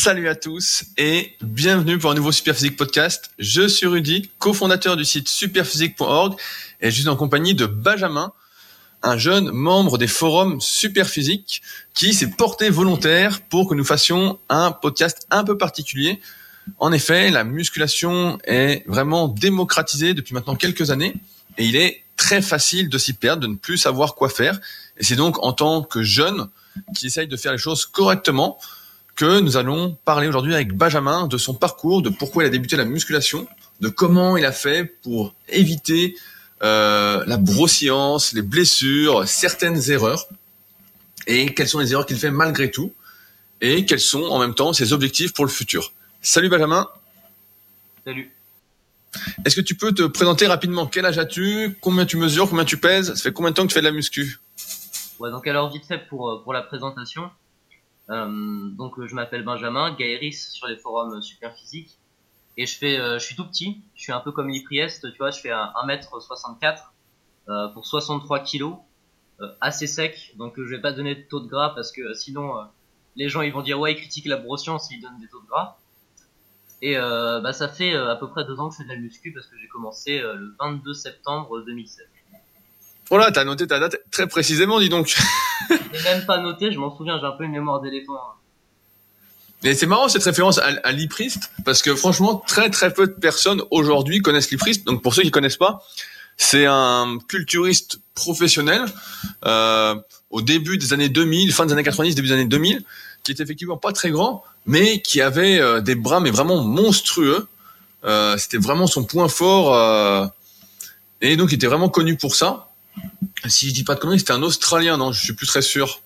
Salut à tous et bienvenue pour un nouveau Superphysique podcast. Je suis Rudy, cofondateur du site superphysique.org et je suis en compagnie de Benjamin, un jeune membre des forums Superphysique qui s'est porté volontaire pour que nous fassions un podcast un peu particulier. En effet, la musculation est vraiment démocratisée depuis maintenant quelques années et il est très facile de s'y perdre, de ne plus savoir quoi faire. Et c'est donc en tant que jeune qui essaye de faire les choses correctement que nous allons parler aujourd'hui avec Benjamin de son parcours, de pourquoi il a débuté la musculation, de comment il a fait pour éviter euh, la brossiance, les blessures, certaines erreurs, et quelles sont les erreurs qu'il fait malgré tout, et quels sont en même temps ses objectifs pour le futur. Salut Benjamin. Salut. Est-ce que tu peux te présenter rapidement? Quel âge as-tu? Combien tu mesures? Combien tu pèses? Ça fait combien de temps que tu fais de la muscu? Ouais, donc alors vite fait pour, euh, pour la présentation. Euh, donc je m'appelle Benjamin, Gaëris sur les forums super physiques. Et je fais, euh, je suis tout petit, je suis un peu comme Lipriest, tu vois, je fais 1m64 euh, pour 63 kg, euh, assez sec, donc je vais pas donner de taux de gras parce que sinon les gens ils vont dire ouais ils critiquent la brossiance ils donnent des taux de gras. Et bah ça fait à peu près deux ans que je fais de la muscu parce que j'ai commencé le 22 septembre 2016. Voilà, t'as noté ta date très précisément, dis donc. J'ai même pas noté, je m'en souviens, j'ai un peu une mémoire d'éléphant. Et c'est marrant cette référence à, à Liprist, parce que franchement, très très peu de personnes aujourd'hui connaissent Liprist. Donc pour ceux qui connaissent pas, c'est un culturiste professionnel euh, au début des années 2000, fin des années 90, début des années 2000, qui était effectivement pas très grand, mais qui avait euh, des bras mais vraiment monstrueux. Euh, C'était vraiment son point fort, euh, et donc il était vraiment connu pour ça. Si je dis pas de conneries, c'était un Australien, non, je suis plus très sûr.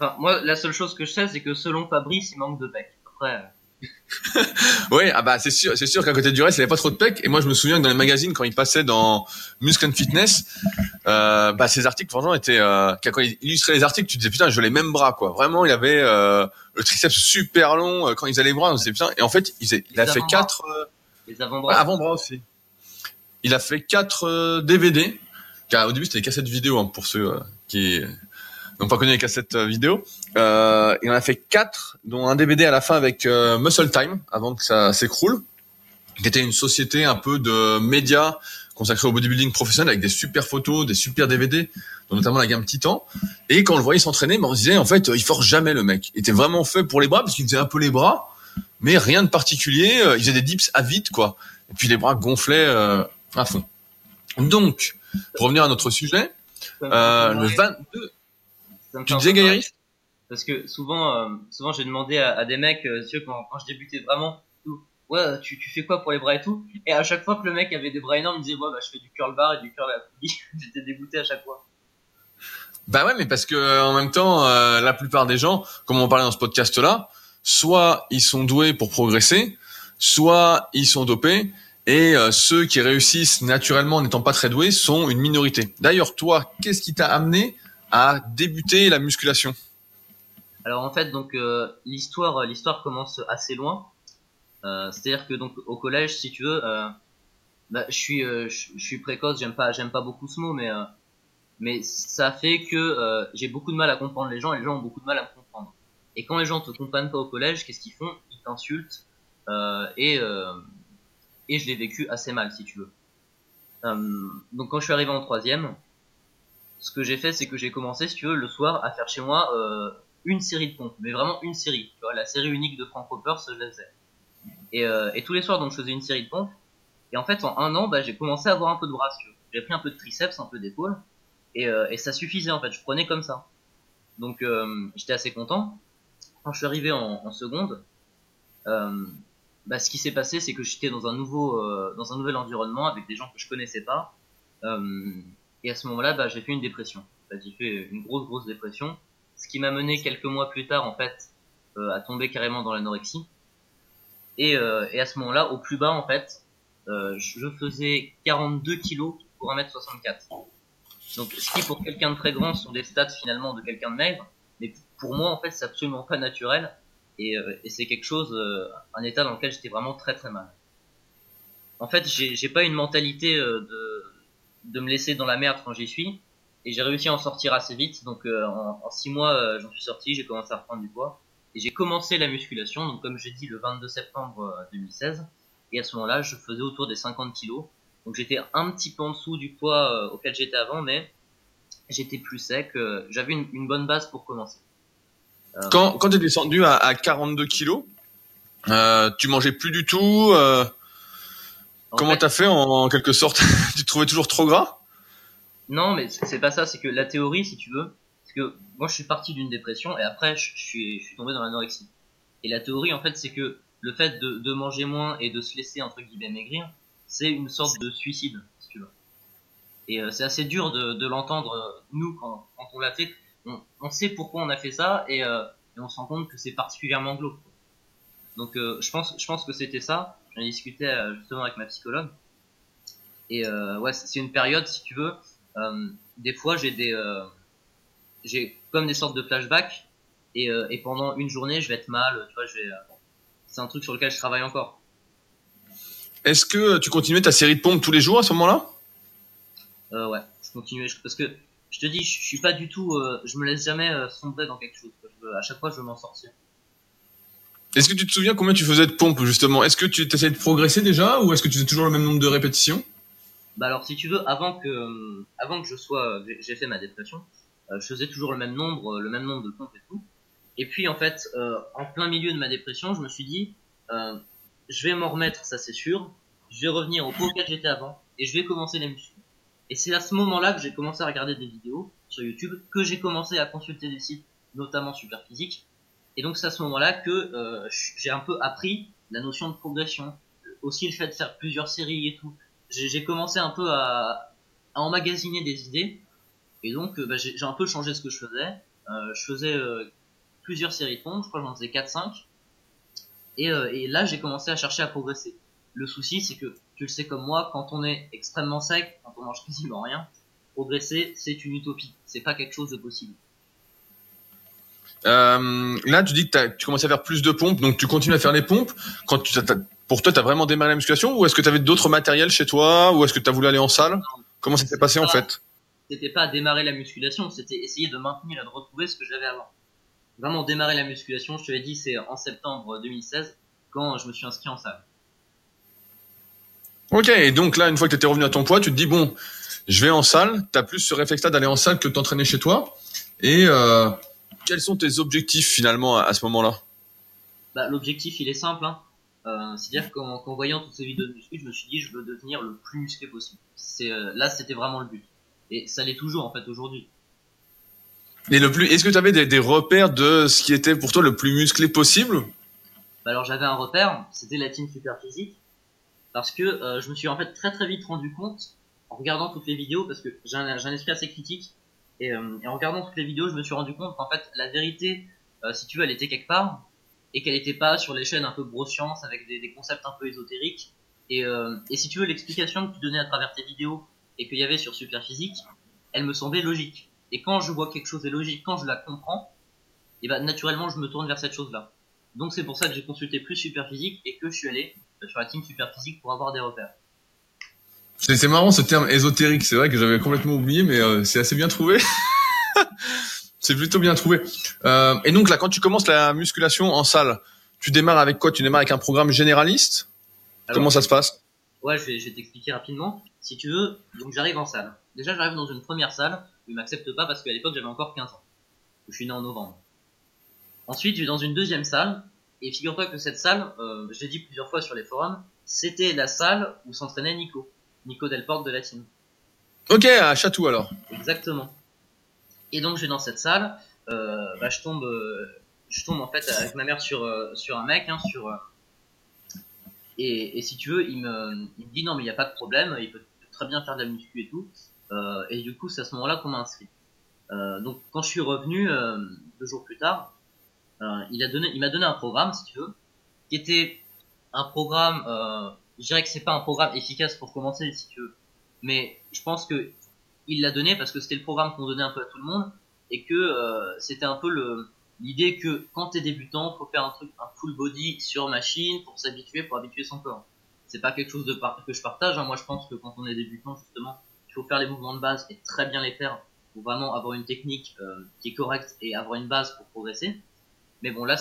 Enfin, moi, la seule chose que je sais, c'est que selon Fabrice, il manque de pec. Après, euh, Oui, ah bah c'est sûr, c'est sûr qu'à côté du reste, il avait pas trop de pecs. Et moi, je me souviens que dans les magazines, quand il passait dans Muscle and Fitness, euh, bah ses articles, franchement, étaient euh, quand il illustrait les articles, tu te disais putain, je les mêmes bras, quoi. Vraiment, il avait euh, le triceps super long euh, quand ils allaient les bras. On disait putain. Et en fait, il, faisait- il a fait quatre euh, les avant-bras. avant-bras aussi. Il a fait quatre DVD. Car au début, c'était des cassettes vidéo hein, pour ceux euh, qui n'ont pas connu les cassettes euh, vidéo. Euh, il en a fait quatre, dont un DVD à la fin avec euh, Muscle Time, avant que ça s'écroule, qui était une société un peu de médias consacrée au bodybuilding professionnel avec des super photos, des super DVD, notamment la gamme Titan. Et quand on le voyait s'entraîner, ben, on se disait en fait, euh, il force jamais le mec. Il était vraiment fait pour les bras parce qu'il faisait un peu les bras, mais rien de particulier. Euh, Il faisait des dips à vide quoi. Et puis les bras gonflaient euh, à fond. Donc, pour revenir à notre sujet, euh, le marrer. 22, Ça me fait tu disais. Gaëris Parce que souvent, euh, souvent j'ai demandé à, à des mecs, euh, tu vois, quand, quand je débutais vraiment, ouais, tu, tu fais quoi pour les bras et tout? Et à chaque fois que le mec avait des bras énormes, il me disait, ouais, bah, je fais du curl bar et du curl à poulie. J'étais dégoûté à chaque fois. Bah ouais, mais parce que en même temps, la plupart des gens, comme on parlait dans ce podcast-là, soit ils sont doués pour progresser, soit ils sont dopés, et euh, ceux qui réussissent naturellement en n'étant pas très doués sont une minorité. D'ailleurs, toi, qu'est-ce qui t'a amené à débuter la musculation? Alors en fait, donc euh, l'histoire, euh, l'histoire commence assez loin. Euh, C'est-à-dire que donc au collège, si tu veux, euh, bah, je suis, euh, je suis précoce. J'aime pas, j'aime pas beaucoup ce mot, mais mais ça fait que j'ai beaucoup de mal à comprendre les gens et les gens ont beaucoup de mal à me comprendre. Et quand les gens te comprennent pas au collège, qu'est-ce qu'ils font? Ils t'insultent et et je l'ai vécu assez mal, si tu veux. Euh, donc quand je suis arrivé en troisième, ce que j'ai fait, c'est que j'ai commencé, si tu veux, le soir à faire chez moi euh, une série de pompes, mais vraiment une série. Tu vois, la série unique de Frank Roper, je la faisais. Et, euh, et tous les soirs, donc, je faisais une série de pompes. Et en fait, en un an, bah, j'ai commencé à avoir un peu de bras. J'ai pris un peu de triceps, un peu d'épaule, et, euh, et ça suffisait en fait. Je prenais comme ça. Donc, euh, j'étais assez content. Quand je suis arrivé en, en seconde, euh, bah, ce qui s'est passé, c'est que j'étais dans un nouveau, euh, dans un nouvel environnement avec des gens que je connaissais pas. Euh, et à ce moment-là, bah, j'ai fait une dépression. J'ai fait une grosse, grosse dépression. Ce qui m'a mené quelques mois plus tard, en fait, euh, à tomber carrément dans l'anorexie. Et, euh, et à ce moment-là, au plus bas, en fait, euh, je faisais 42 kilos pour 1m64. Donc, ce qui pour quelqu'un de très grand sont des stats finalement de quelqu'un de maigre, mais pour moi, en fait, c'est absolument pas naturel. Et, euh, et c'est quelque chose, euh, un état dans lequel j'étais vraiment très très mal. En fait, j'ai pas une mentalité euh, de, de me laisser dans la merde quand j'y suis, et j'ai réussi à en sortir assez vite. Donc, en, en six mois, j'en suis sorti, j'ai commencé à reprendre du poids, Et j'ai commencé la musculation, donc comme j'ai dit, le 22 septembre 2016. Et à ce moment-là, je faisais autour des 50 kilos. Donc j'étais un petit peu en dessous du poids auquel j'étais avant, mais j'étais plus sec. J'avais une, bonne base pour commencer. Quand, quand tu es descendu à, à 42 kilos, euh, tu mangeais plus du tout. Euh, comment t'as fait en, quelque sorte Tu te trouvais toujours trop gras? Non, mais c'est pas ça. C'est que la théorie, si tu veux, c'est que moi je suis parti d'une dépression et après je, suis, je suis tombé dans l'anorexie. Et la théorie, en fait, c'est que le fait de, de, manger moins et de se laisser entre guillemets maigrir, c'est une sorte de suicide, si tu veux. Et euh, c'est assez dur de, de l'entendre euh, nous quand, quand on l'a fait. On, on, sait pourquoi on a fait ça et, euh, et on se rend compte que c'est particulièrement glauque. Donc euh, je pense je pense que c'était ça. J'en ai discuté euh, justement avec ma psychologue. Et ouais, c'est une période si tu veux. des fois j'ai des j'ai comme des sortes de flashbacks et, et pendant une journée je vais être mal. Tu vois, je vais c'est un truc sur lequel je travaille encore. Est-ce que tu continuais ta série de pompes tous les jours à ce moment-là? Euh, Ouais, je continuais parce que je te dis, je, suis pas du tout, je me laisse jamais sombrer dans quelque chose. à chaque fois, je veux m'en sortir. Est-ce que tu te souviens combien tu faisais de pompes justement? Est-ce que tu essayais de progresser déjà ou est-ce que tu faisais toujours le même nombre de répétitions? Bah alors si tu veux, avant que euh, avant que je sois, j'ai fait ma dépression, euh, je faisais toujours le même nombre, le même nombre de pompes et tout. Et puis en fait, euh, en plein milieu de ma dépression, je me suis dit, je vais m'en remettre, ça c'est sûr. Je vais revenir au poids auquel j'étais avant et je vais commencer les muscles. Et c'est à ce moment-là que j'ai commencé à regarder des vidéos sur YouTube, que j'ai commencé à consulter des sites, notamment Superphysique, et donc c'est à ce moment-là que euh, j'ai un peu appris la notion de progression, aussi le fait de faire plusieurs séries et tout. J'ai commencé un peu à, à, emmagasiner des idées, et donc euh, bah, j'ai un peu changé ce que je faisais. Euh, je faisais euh, plusieurs séries de pompes, je crois que j'en faisais 4-5, et, euh, et là j'ai commencé à chercher à progresser. Le souci c'est que, tu le sais comme moi, quand on est extrêmement sec, quand on mange quasiment rien, progresser c'est une utopie, c'est pas quelque chose de possible. Euh, là, tu dis que tu commences à faire plus de pompes, donc tu continues à faire les pompes. Quand tu, pour toi, tu as vraiment démarré la musculation ou est-ce que tu avais d'autres matériels chez toi ou est-ce que tu as voulu aller en salle? Comment ça s'est passé en fait? C'était pas démarrer la musculation, c'était essayer de maintenir et de retrouver ce que j'avais avant. Vraiment démarrer la musculation, je te l'ai dit, c'est en septembre 2016 quand je me suis inscrit en salle. Ok, et donc là, une fois que tu étais revenu à ton poids, tu te dis, bon, je vais en salle, tu as plus ce réflexe-là d'aller en salle que de t'entraîner chez toi. Et euh, quels sont tes objectifs finalement à, ce moment-là? Bah, L'objectif, il est simple. Hein. Euh, C'est-à-dire qu'en voyant toutes ces vidéos de muscu, je me suis dit, je veux devenir le plus musclé possible. Euh, là, c'était vraiment le but. Et ça l'est toujours en fait aujourd'hui. Et le plus, est-ce que tu avais des, des, repères de ce qui était pour toi le plus musclé possible? Bah Alors j'avais un repère, c'était la team super physique, parce que euh, je me suis en fait très très vite rendu compte en regardant toutes les vidéos, parce que j'ai un, un esprit assez critique, euh, et, en regardant toutes les vidéos, je me suis rendu compte qu'en fait, la vérité, euh, si tu veux, elle était quelque part, et qu'elle n'était pas sur les chaînes un peu grosse science avec des, concepts un peu ésotériques. Et, euh, et si tu veux, l'explication que tu donnais à travers tes vidéos et qu'il y avait sur Superphysique, elle me semblait logique. Et quand je vois quelque chose est logique, quand je la comprends, et ben naturellement je me tourne vers cette chose-là. Donc c'est pour ça que j'ai consulté plus Superphysique et que je suis allé sur la team Superphysique pour avoir des repères. C'est marrant ce terme ésotérique, c'est vrai que j'avais complètement oublié, mais euh, c'est assez bien trouvé. c'est plutôt bien trouvé. Euh, et donc là, quand tu commences la musculation en salle, tu démarres avec quoi? Tu démarres avec un programme généraliste? Comment ça se passe? Ouais, je vais, je vais t'expliquer rapidement. Si tu veux, donc j'arrive en salle. Déjà, j'arrive dans une première salle où ils m'acceptent pas parce qu'à l'époque j'avais encore 15 ans. Je suis né en novembre. Ensuite, je vais dans une deuxième salle. Et figure-toi que cette salle, euh, je l'ai dit plusieurs fois sur les forums, c'était la salle où s'entraînait Nico. Nico Delporte de la team. Ok, à Chatou alors. Exactement. Et donc je vais dans cette salle, euh, bah, je tombe, euh, je tombe en fait avec ma mère sur euh, sur un mec, hein, sur et, et, si tu veux, il me, il me dit non mais il n'y a pas de problème, il peut très bien faire de la muscu et tout. et du coup c'est à ce moment-là qu'on m'a inscrit. donc quand je suis revenu deux jours plus tard, il a donné, il m'a donné un programme si tu veux, qui était un programme je dirais que c'est pas un programme efficace pour commencer si tu veux. Mais je pense que il l'a donné parce que c'était le programme qu'on donnait un peu à tout le monde et que euh, c'était un peu le l'idée que quand t'es débutant, faut faire un truc un full body sur machine pour s'habituer, pour habituer son corps. C'est pas quelque chose de que je partage. Hein. Moi, je pense que quand on est débutant, justement, il faut faire les mouvements de base et très bien les faire pour vraiment avoir une technique euh, qui est correcte et avoir une base pour progresser. Mais bon, là,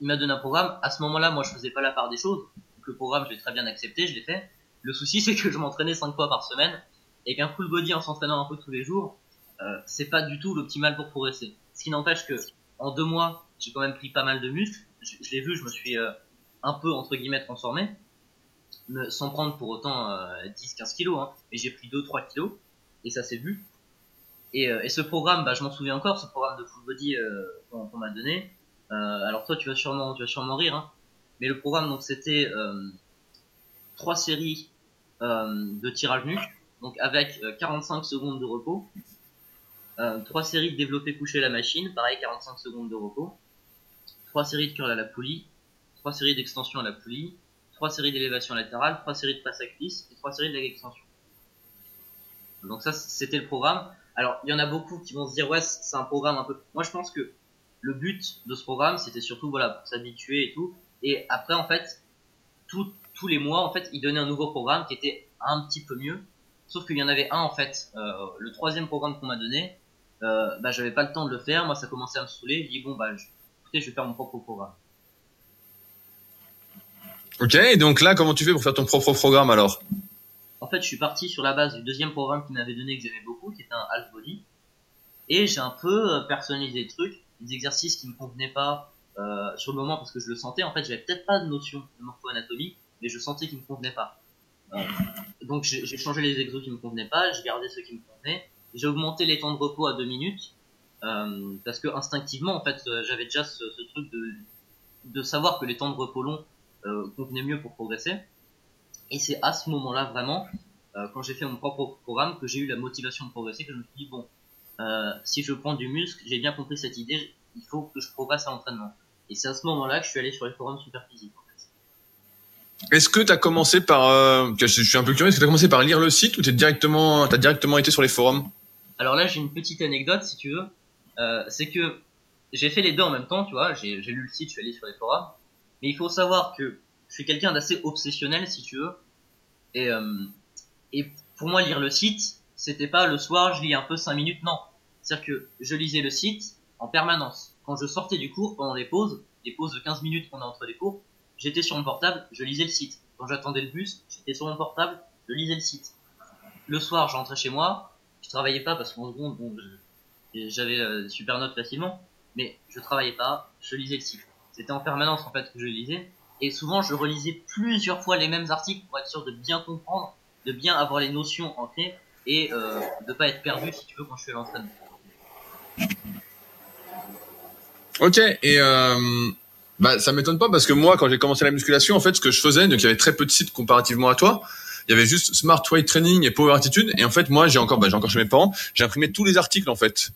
il m'a donné un programme. À ce moment-là, moi, je faisais pas la part des choses. Donc, le programme, je l'ai très bien accepté, je l'ai fait. Le souci, c'est que je m'entraînais 5 fois par semaine et qu'un full body en s'entraînant un peu tous les jours, euh, c'est pas du tout l'optimal pour progresser. Ce qui n'empêche que en deux mois, j'ai quand même pris pas mal de muscles. Je, l'ai vu, je me suis euh, un peu entre guillemets transformé, sans prendre pour autant euh, 10-15 kilos, hein, mais j'ai pris 2-3 kilos et ça s'est vu. Et, euh, et, ce programme, bah, je m'en souviens encore, ce programme de full body euh, qu'on m'a donné. Euh, alors toi, tu vas sûrement, tu vas sûrement rire, hein, mais le programme c'était trois séries de tirage nu, donc avec 45 secondes de repos. Euh, trois séries de développé couché la machine, pareil 45 secondes de repos. Trois séries de curl à la poulie, trois séries d'extension à la poulie, trois séries d'élévation latérale, trois séries de passe à cuisse et trois séries de leg extension. Donc ça c'était le programme. Alors il y en a beaucoup qui vont se dire ouais c'est un programme un peu. Moi je pense que le but de ce programme c'était surtout voilà pour s'habituer et tout. Et après en fait tout, tous les mois en fait ils donnaient un nouveau programme qui était un petit peu mieux. Sauf qu'il y en avait un en fait, euh, le troisième programme qu'on m'a donné, euh, bah j'avais pas le temps de le faire, moi ça commençait à me saouler, je dis bon bah je, écoutez je vais faire mon propre programme. Ok, donc là comment tu fais pour faire ton propre programme alors? En fait je suis parti sur la base du deuxième programme qu'il m'avait donné que j'aimais beaucoup, qui était un half body, et j'ai un peu euh, personnalisé le truc, des exercices qui me convenaient pas euh, sur le moment parce que je le sentais, en fait j'avais peut-être pas de notion de morpho-anatomie, mais je sentais qu'il me convenait pas. Euh, donc j'ai changé les exos qui me convenaient pas, j'ai gardé ceux qui me convenaient, j'ai augmenté les temps de repos à 2 minutes euh, parce que instinctivement en fait j'avais déjà ce, ce, truc de, de savoir que les temps de repos longs convenaient mieux pour progresser. Et c'est à ce moment-là vraiment quand j'ai fait mon propre programme que j'ai eu la motivation de progresser que je me suis dit bon euh, si je prends du muscle j'ai bien compris cette idée il faut que je progresse à l'entraînement et c'est à ce moment-là que je suis allé sur les forums super physiques est-ce que tu as commencé par, euh, je suis un peu curieux, est-ce que tu as commencé par lire le site ou tu directement, as directement été sur les forums? Alors là, j'ai une petite anecdote, si tu veux. Euh, c'est que j'ai fait les deux en même temps, tu vois. J'ai lu le site, je suis allé sur les forums. Mais il faut savoir que je suis quelqu'un d'assez obsessionnel, si tu veux. Et, euh, et pour moi, lire le site, c'était pas le soir, je lis un peu 5 minutes, non. C'est-à-dire que je lisais le site en permanence. Quand je sortais du cours, pendant les pauses, les pauses de 15 minutes qu'on a entre les cours, j'étais sur mon portable, je lisais le site. Quand j'attendais le bus, j'étais sur mon portable, je lisais le site. Le soir, je rentrais chez moi, je travaillais pas parce qu'en seconde, bon, j'avais euh, super notes facilement, mais je travaillais pas, je lisais le site. C'était en permanence en fait que je lisais, et souvent je relisais plusieurs fois les mêmes articles pour être sûr de bien comprendre, de bien avoir les notions ancrées et euh, de pas être perdu si tu veux quand je à l'entraînement. Ok, et euh, bah ça m'étonne pas parce que moi quand j'ai commencé la musculation, en fait ce que je faisais, donc il y avait très peu de sites comparativement à toi il y avait juste Smart Weight Training et Power Attitude. Et en fait, moi, j'ai encore, bah, j'ai encore chez mes parents, j'ai imprimé tous les articles en fait.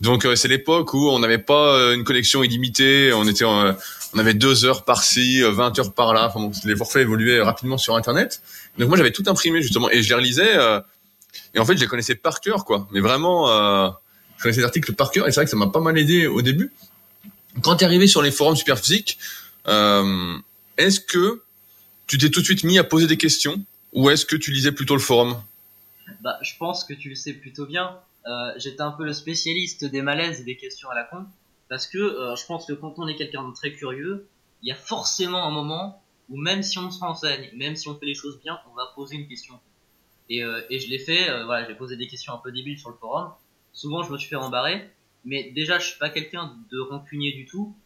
Donc euh, c'est l'époque où on n'avait pas une connexion illimitée, on était, on avait deux heures par-ci, 20 heures par-là. Enfin, les forfaits évoluaient rapidement sur Internet. Donc moi, j'avais tout imprimé justement et je les relisais. Et en fait, je les connaissais par cœur, quoi. Mais vraiment, je connaissais les articles par cœur. Et c'est vrai que ça m'a pas mal aidé au début. Quand tu es arrivé sur les forums Superphysique, est-ce que tu t'es tout de suite mis à poser des questions ou est-ce que tu lisais plutôt le forum? Bah, je pense que tu le sais plutôt bien. Euh, J'étais un peu le spécialiste des malaises et des questions à la con, parce que euh, je pense que quand on est quelqu'un de très curieux, il y a forcément un moment où même si on se renseigne, même si on fait les choses bien, on va poser une question. Et, euh, et je l'ai fait, euh, voilà, j'ai posé des questions un peu débiles sur le forum. Souvent, je me suis fait rembarrer, mais déjà, je suis pas quelqu'un de rancunier du tout.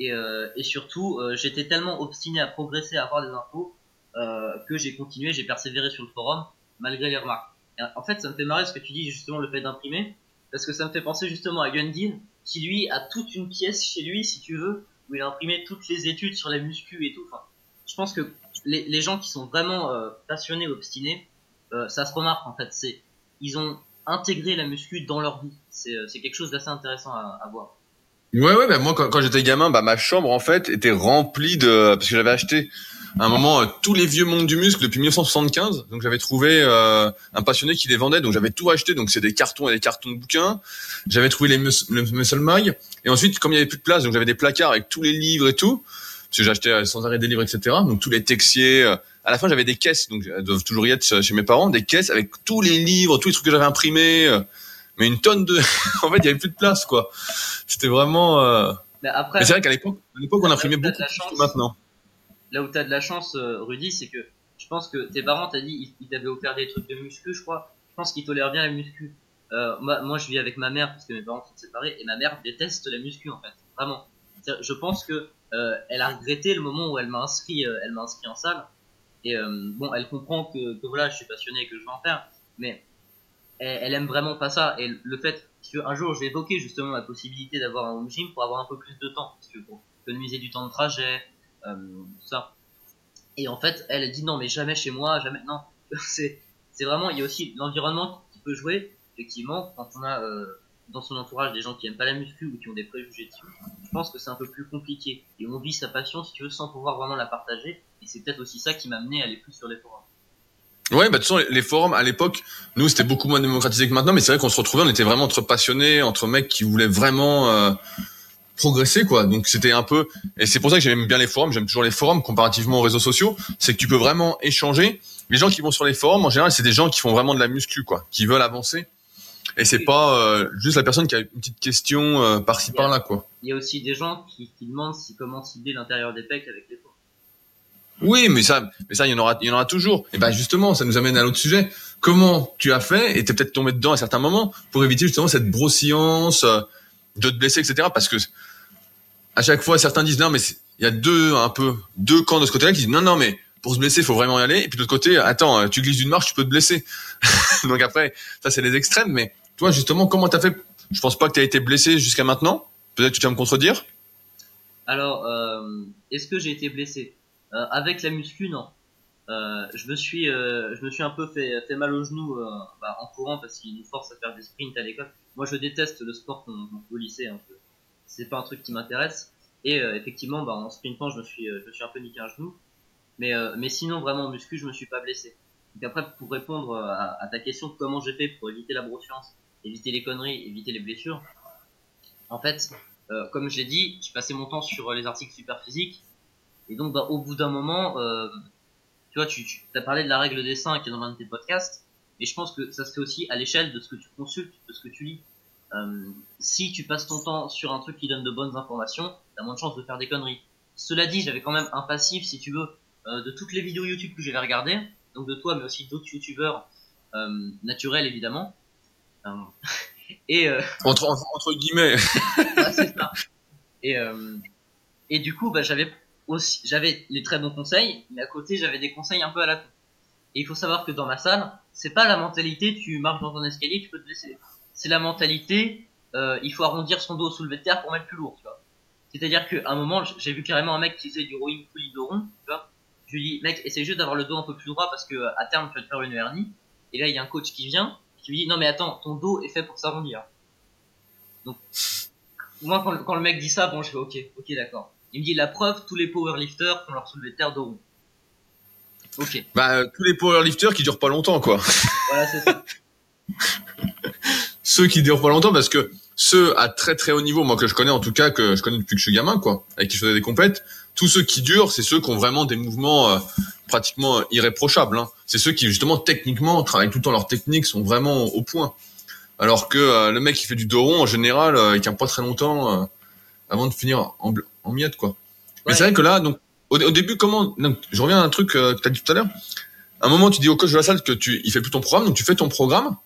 Et, euh, et surtout, j'étais tellement obstiné à progresser, à avoir des infos, que j'ai continué, j'ai persévéré sur le forum malgré les remarques. En fait, ça me fait marrer ce que tu dis justement le fait d'imprimer, parce que ça me fait penser justement à Gundin, qui lui a toute une pièce chez lui, si tu veux, où il a imprimé toutes les études sur la muscu et tout. Je pense que les, les gens qui sont vraiment passionnés, obstinés, euh, ça se remarque en fait. C'est ils ont intégré la muscu dans leur vie. C'est c'est quelque chose d'assez intéressant à, voir. Ouais ouais, bah moi quand, j'étais gamin, bah ma chambre en fait était remplie de parce que j'avais acheté à un moment euh, tous les vieux mondes du muscle depuis 1975. Donc j'avais trouvé euh, un passionné qui les vendait, donc j'avais tout acheté. Donc c'est des cartons et des cartons de bouquins. J'avais trouvé les mus le Muscle Mag. Et ensuite, comme il y avait plus de place, donc j'avais des placards avec tous les livres et tout. Parce que j'achetais euh, sans arrêt des livres, etc. Donc tous les texiers. Euh, à la fin, j'avais des caisses, donc elles doivent toujours y être chez mes parents, des caisses avec tous les livres, tous les trucs que j'avais imprimés. mais une tonne de. en fait, il y avait plus de place, quoi. C'était vraiment Mais après, Mais c'est vrai qu'à l'époque, à l'époque, on imprimait beaucoup plus chance. que maintenant. là où t'as de la chance, euh, Rudy, c'est que je pense que tes parents t'as dit ils, ils t'avaient offert des trucs de muscu, je crois. Je pense qu'ils tolèrent bien la muscu. Euh, moi, moi, je vis avec ma mère parce que mes parents sont séparés et ma mère déteste la muscu en fait, vraiment. Je pense que euh, elle a regretté le moment où elle m'a inscrit, euh, elle m'a inscrit en salle. Et euh, bon, elle comprend que, voilà, je suis passionné et que je veux en faire, mais elle, elle aime vraiment pas ça. Et le fait, un jour, j'ai évoqué justement la possibilité d'avoir un home gym pour avoir un peu plus de temps, parce que pour économiser du temps de trajet, tout ça. Et en fait, elle dit non, mais jamais chez moi, jamais. Non, c'est vraiment. Il y a aussi l'environnement qui peut jouer. Effectivement, quand on a dans son entourage des gens qui aiment pas la muscu ou qui ont des préjugés dessus, je pense que c'est un peu plus compliqué. Et on vit sa passion, si tu veux, sans pouvoir vraiment la partager. Et c'est peut-être aussi ça qui m'a amené à aller plus sur les forums. Ouais, bah de toute façon, les- forums à l'époque, nous c'était beaucoup moins démocratisé que maintenant, mais c'est vrai qu'on se retrouvait, on était vraiment entre passionnés, entre mecs qui voulaient vraiment euh, progresser, quoi. Donc c'était un peu, et c'est pour ça que j'aime bien les forums. J'aime toujours les forums comparativement aux réseaux sociaux, c'est que tu peux vraiment échanger. Les gens qui vont sur les forums, en général, c'est des gens qui font vraiment de la muscu, quoi, qui veulent avancer. Et c'est pas euh, juste la personne qui a une petite question euh, par-ci par-là, quoi. Il y a aussi des gens qui, qui demandent si comment cibler l'intérieur des pecs avec les forums. Oui, mais ça, mais ça, il y en aura, il y en aura toujours. Et ben justement, ça nous amène à l'autre sujet. Comment tu as fait, et t'es peut-être tombé dedans à certains moments, pour éviter justement cette brossillance, euh, de te blesser, etc. Parce que à chaque fois, certains disent non, mais il y a deux un peu deux camps de ce côté-là qui disent non, non, mais pour se blesser, il faut vraiment y aller. Et puis de l'autre côté, attends, euh, tu glisses d'une marche, tu peux te blesser. Donc après, ça c'est les extrêmes. Mais toi, justement, comment t'as fait? Je pense pas que t'as été blessé jusqu'à maintenant. Peut-être que tu vas me contredire. Alors, euh, est-ce que j'ai été blessé? Euh, Avec la muscu, non. Euh, je me suis, euh, je me suis un peu fait, fait mal au genou euh, bah, en courant parce qu'il nous force à faire des sprints à l'école. Moi, je déteste le sport qu'on fait au lycée. Hein, c'est pas un truc qui m'intéresse. Et euh, effectivement, bah, en sprintant, je me suis, je me suis un peu niqué un genou. Mais, mais sinon, vraiment en muscu, je me suis pas blessé. Donc après, pour répondre à, ta question, comment j'ai fait pour éviter la brossance, éviter les conneries, éviter les blessures. En fait, euh, comme je l'ai dit, je passais mon temps sur les articles super physiques. Et donc, bah, au bout d'un moment, euh, tu vois, tu, as parlé de la règle des 5 qui est dans l'un de tes podcasts. Et je pense que ça se fait aussi à l'échelle de ce que tu consultes, de ce que tu lis. Euh, si tu passes ton temps sur un truc qui donne de bonnes informations, t'as moins de chances de faire des conneries. Cela dit, j'avais quand même un passif, si tu veux, de toutes les vidéos YouTube que j'avais regardées, donc de toi, mais aussi d'autres YouTubeurs naturels évidemment. Euh, et euh, Entre entre guillemets. Ouais, c'est ça. Et, euh, et du coup, bah, j'avais aussi, j'avais les très bons conseils, mais à côté, j'avais des conseils un peu à la con. Et il faut savoir que dans ma salle, c'est pas la mentalité, tu marches dans un escalier, tu peux te blesser. C'est la mentalité, euh, il faut arrondir son dos au soulevé de terre pour mettre plus lourd, tu vois. C'est-à-dire qu'à un moment, j'ai vu carrément un mec qui faisait du rowing pulley dos rond, tu vois. Je lui dis, mec, essaie juste d'avoir le dos un peu plus droit parce que à terme, tu vas te faire une hernie. Et là, il y a un coach qui vient, qui lui dit, non mais attends, ton dos est fait pour s'arrondir. Donc, moi, quand, quand le mec dit ça, bon, je fais ok, ok, d'accord. Il me dit la preuve, tous les powerlifters font leur soulevé de terre dos rond. Ok, Bah euh, tous les powerlifters qui durent pas longtemps, quoi. voilà, c'est ça. ceux qui durent pas longtemps parce que ceux à très très haut niveau, moi que je connais en tout cas, que je connais depuis que je suis gamin, quoi, avec qui je faisais des compètes, tous ceux qui durent, c'est ceux qui ont vraiment des mouvements euh, pratiquement irréprochables. Hein. C'est ceux qui justement techniquement travaillent tout le temps leurs techniques, sont vraiment au point. Alors que euh, le mec qui fait du dos rond, en général, euh, il tient pas très longtemps euh, avant de finir en, en miettes, quoi. Mais Ouais. c'est vrai que là, donc au, au début, comment donc, Je reviens à un truc euh, que tu as dit tout à l'heure. À un moment, tu dis au coach de la salle que tu, il fait plus ton programme, donc tu fais ton programme.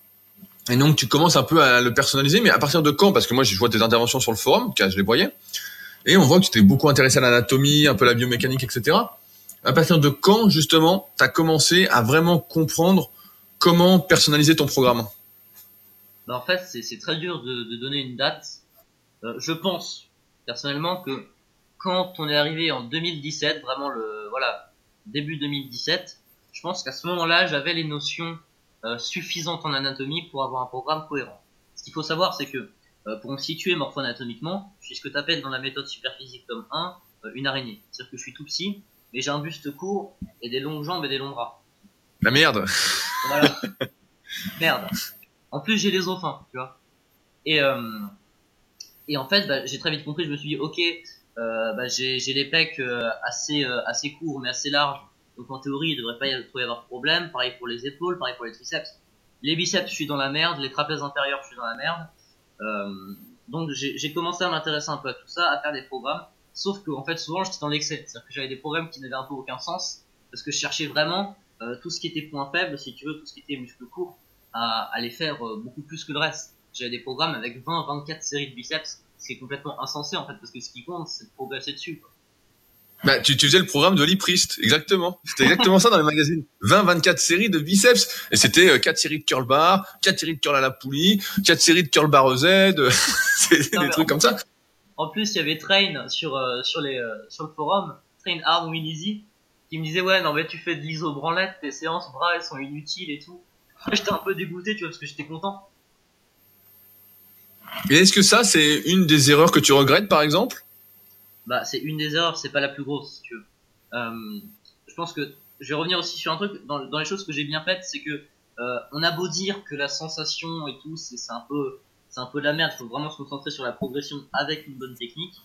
Et donc tu commences un peu à le personnaliser, mais à partir de quand? Parce que moi, je vois tes interventions sur le forum, car je les voyais, et on voit que tu t'es beaucoup intéressé à l'anatomie, un peu la biomécanique, etc. À partir de quand, justement, tu as commencé à vraiment comprendre comment personnaliser ton programme? Bah, en fait, c'est très dur de, de donner une date. Euh, je pense personnellement que quand on est arrivé en 2017, vraiment le voilà début 2017, je pense qu'à ce moment-là, j'avais les notions euh, suffisantes en anatomie pour avoir un programme cohérent. Ce qu'il faut savoir, c'est que euh, pour me situer morpho-anatomiquement, suis ce que tu appelles dans la méthode superphysique tome 1 euh, une araignée. C'est-à-dire que je suis tout petit, mais j'ai un buste court et des longues jambes et des longs bras. La merde Voilà. Merde. En plus, j'ai les os fins, tu vois. Et, euh, et en fait, bah, j'ai très vite compris, je me suis dit, ok, euh, bah, j'ai j'ai les pecs euh, assez, assez courts, mais assez larges. Donc en théorie, il devrait pas y trop y avoir de problème. Pareil pour les épaules, pareil pour les triceps. Les biceps, je suis dans la merde. Les trapèzes intérieurs, je suis dans la merde. Donc j'ai commencé à m'intéresser un peu à tout ça, à faire des programmes. Sauf que en fait souvent j'étais dans l'excès, c'est-à-dire que j'avais des programmes qui n'avaient un peu aucun sens parce que je cherchais vraiment euh, tout ce qui était point faible, si tu veux, tout ce qui était muscle court, à, à les faire euh, beaucoup plus que le reste. J'avais des programmes avec 20, 24 séries de biceps, ce qui est complètement insensé en fait parce que ce qui compte c'est de progresser dessus. Quoi. Bah, tu, tu faisais le programme de Priest, exactement. C'était exactement ça dans les magazines. 20, 24 séries de biceps. Et c'était 4 euh, séries de curl bar, 4 séries de curl à la poulie, 4 séries de curl bar Z. c'est des trucs comme ça. En plus, il y avait Train sur, euh, sur, les, euh, sur le forum, Train Hard Win Easy, qui me disait, ouais, non, mais tu fais de l'iso-branlette, tes séances bras, elles sont inutiles et tout. J'étais un peu dégoûté, tu vois, parce que j'étais content. Et est-ce que ça, c'est une des erreurs que tu regrettes, par exemple? Bah, c'est une des erreurs, c'est pas la plus grosse, si tu. Euh, je pense que je vais revenir aussi sur un truc dans, dans les choses que j'ai bien faites, c'est que euh, on a beau dire que la sensation et tout, c'est un peu c'est un peu de la merde. Faut vraiment se concentrer sur la progression avec une bonne technique.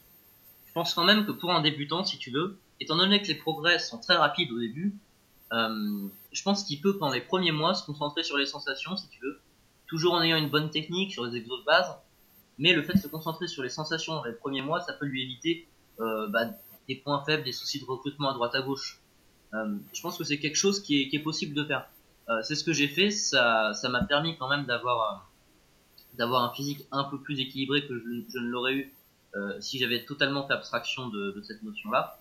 Je pense quand même que pour un débutant, si tu veux, étant donné que les progrès sont très rapides au début, euh, je pense qu'il peut pendant les premiers mois se concentrer sur les sensations, si tu veux, toujours en ayant une bonne technique sur les exos de base. Mais le fait de se concentrer sur les sensations dans les premiers mois, ça peut lui éviter bah, des points faibles, des soucis de recrutement à droite à gauche. Euh, je pense que c'est quelque chose qui est, qui est, possible de faire. Euh, c'est ce que j'ai fait, ça m'a permis quand même d'avoir d'avoir un physique un peu plus équilibré que je, ne l'aurais eu si j'avais totalement fait abstraction de, de cette notion-là.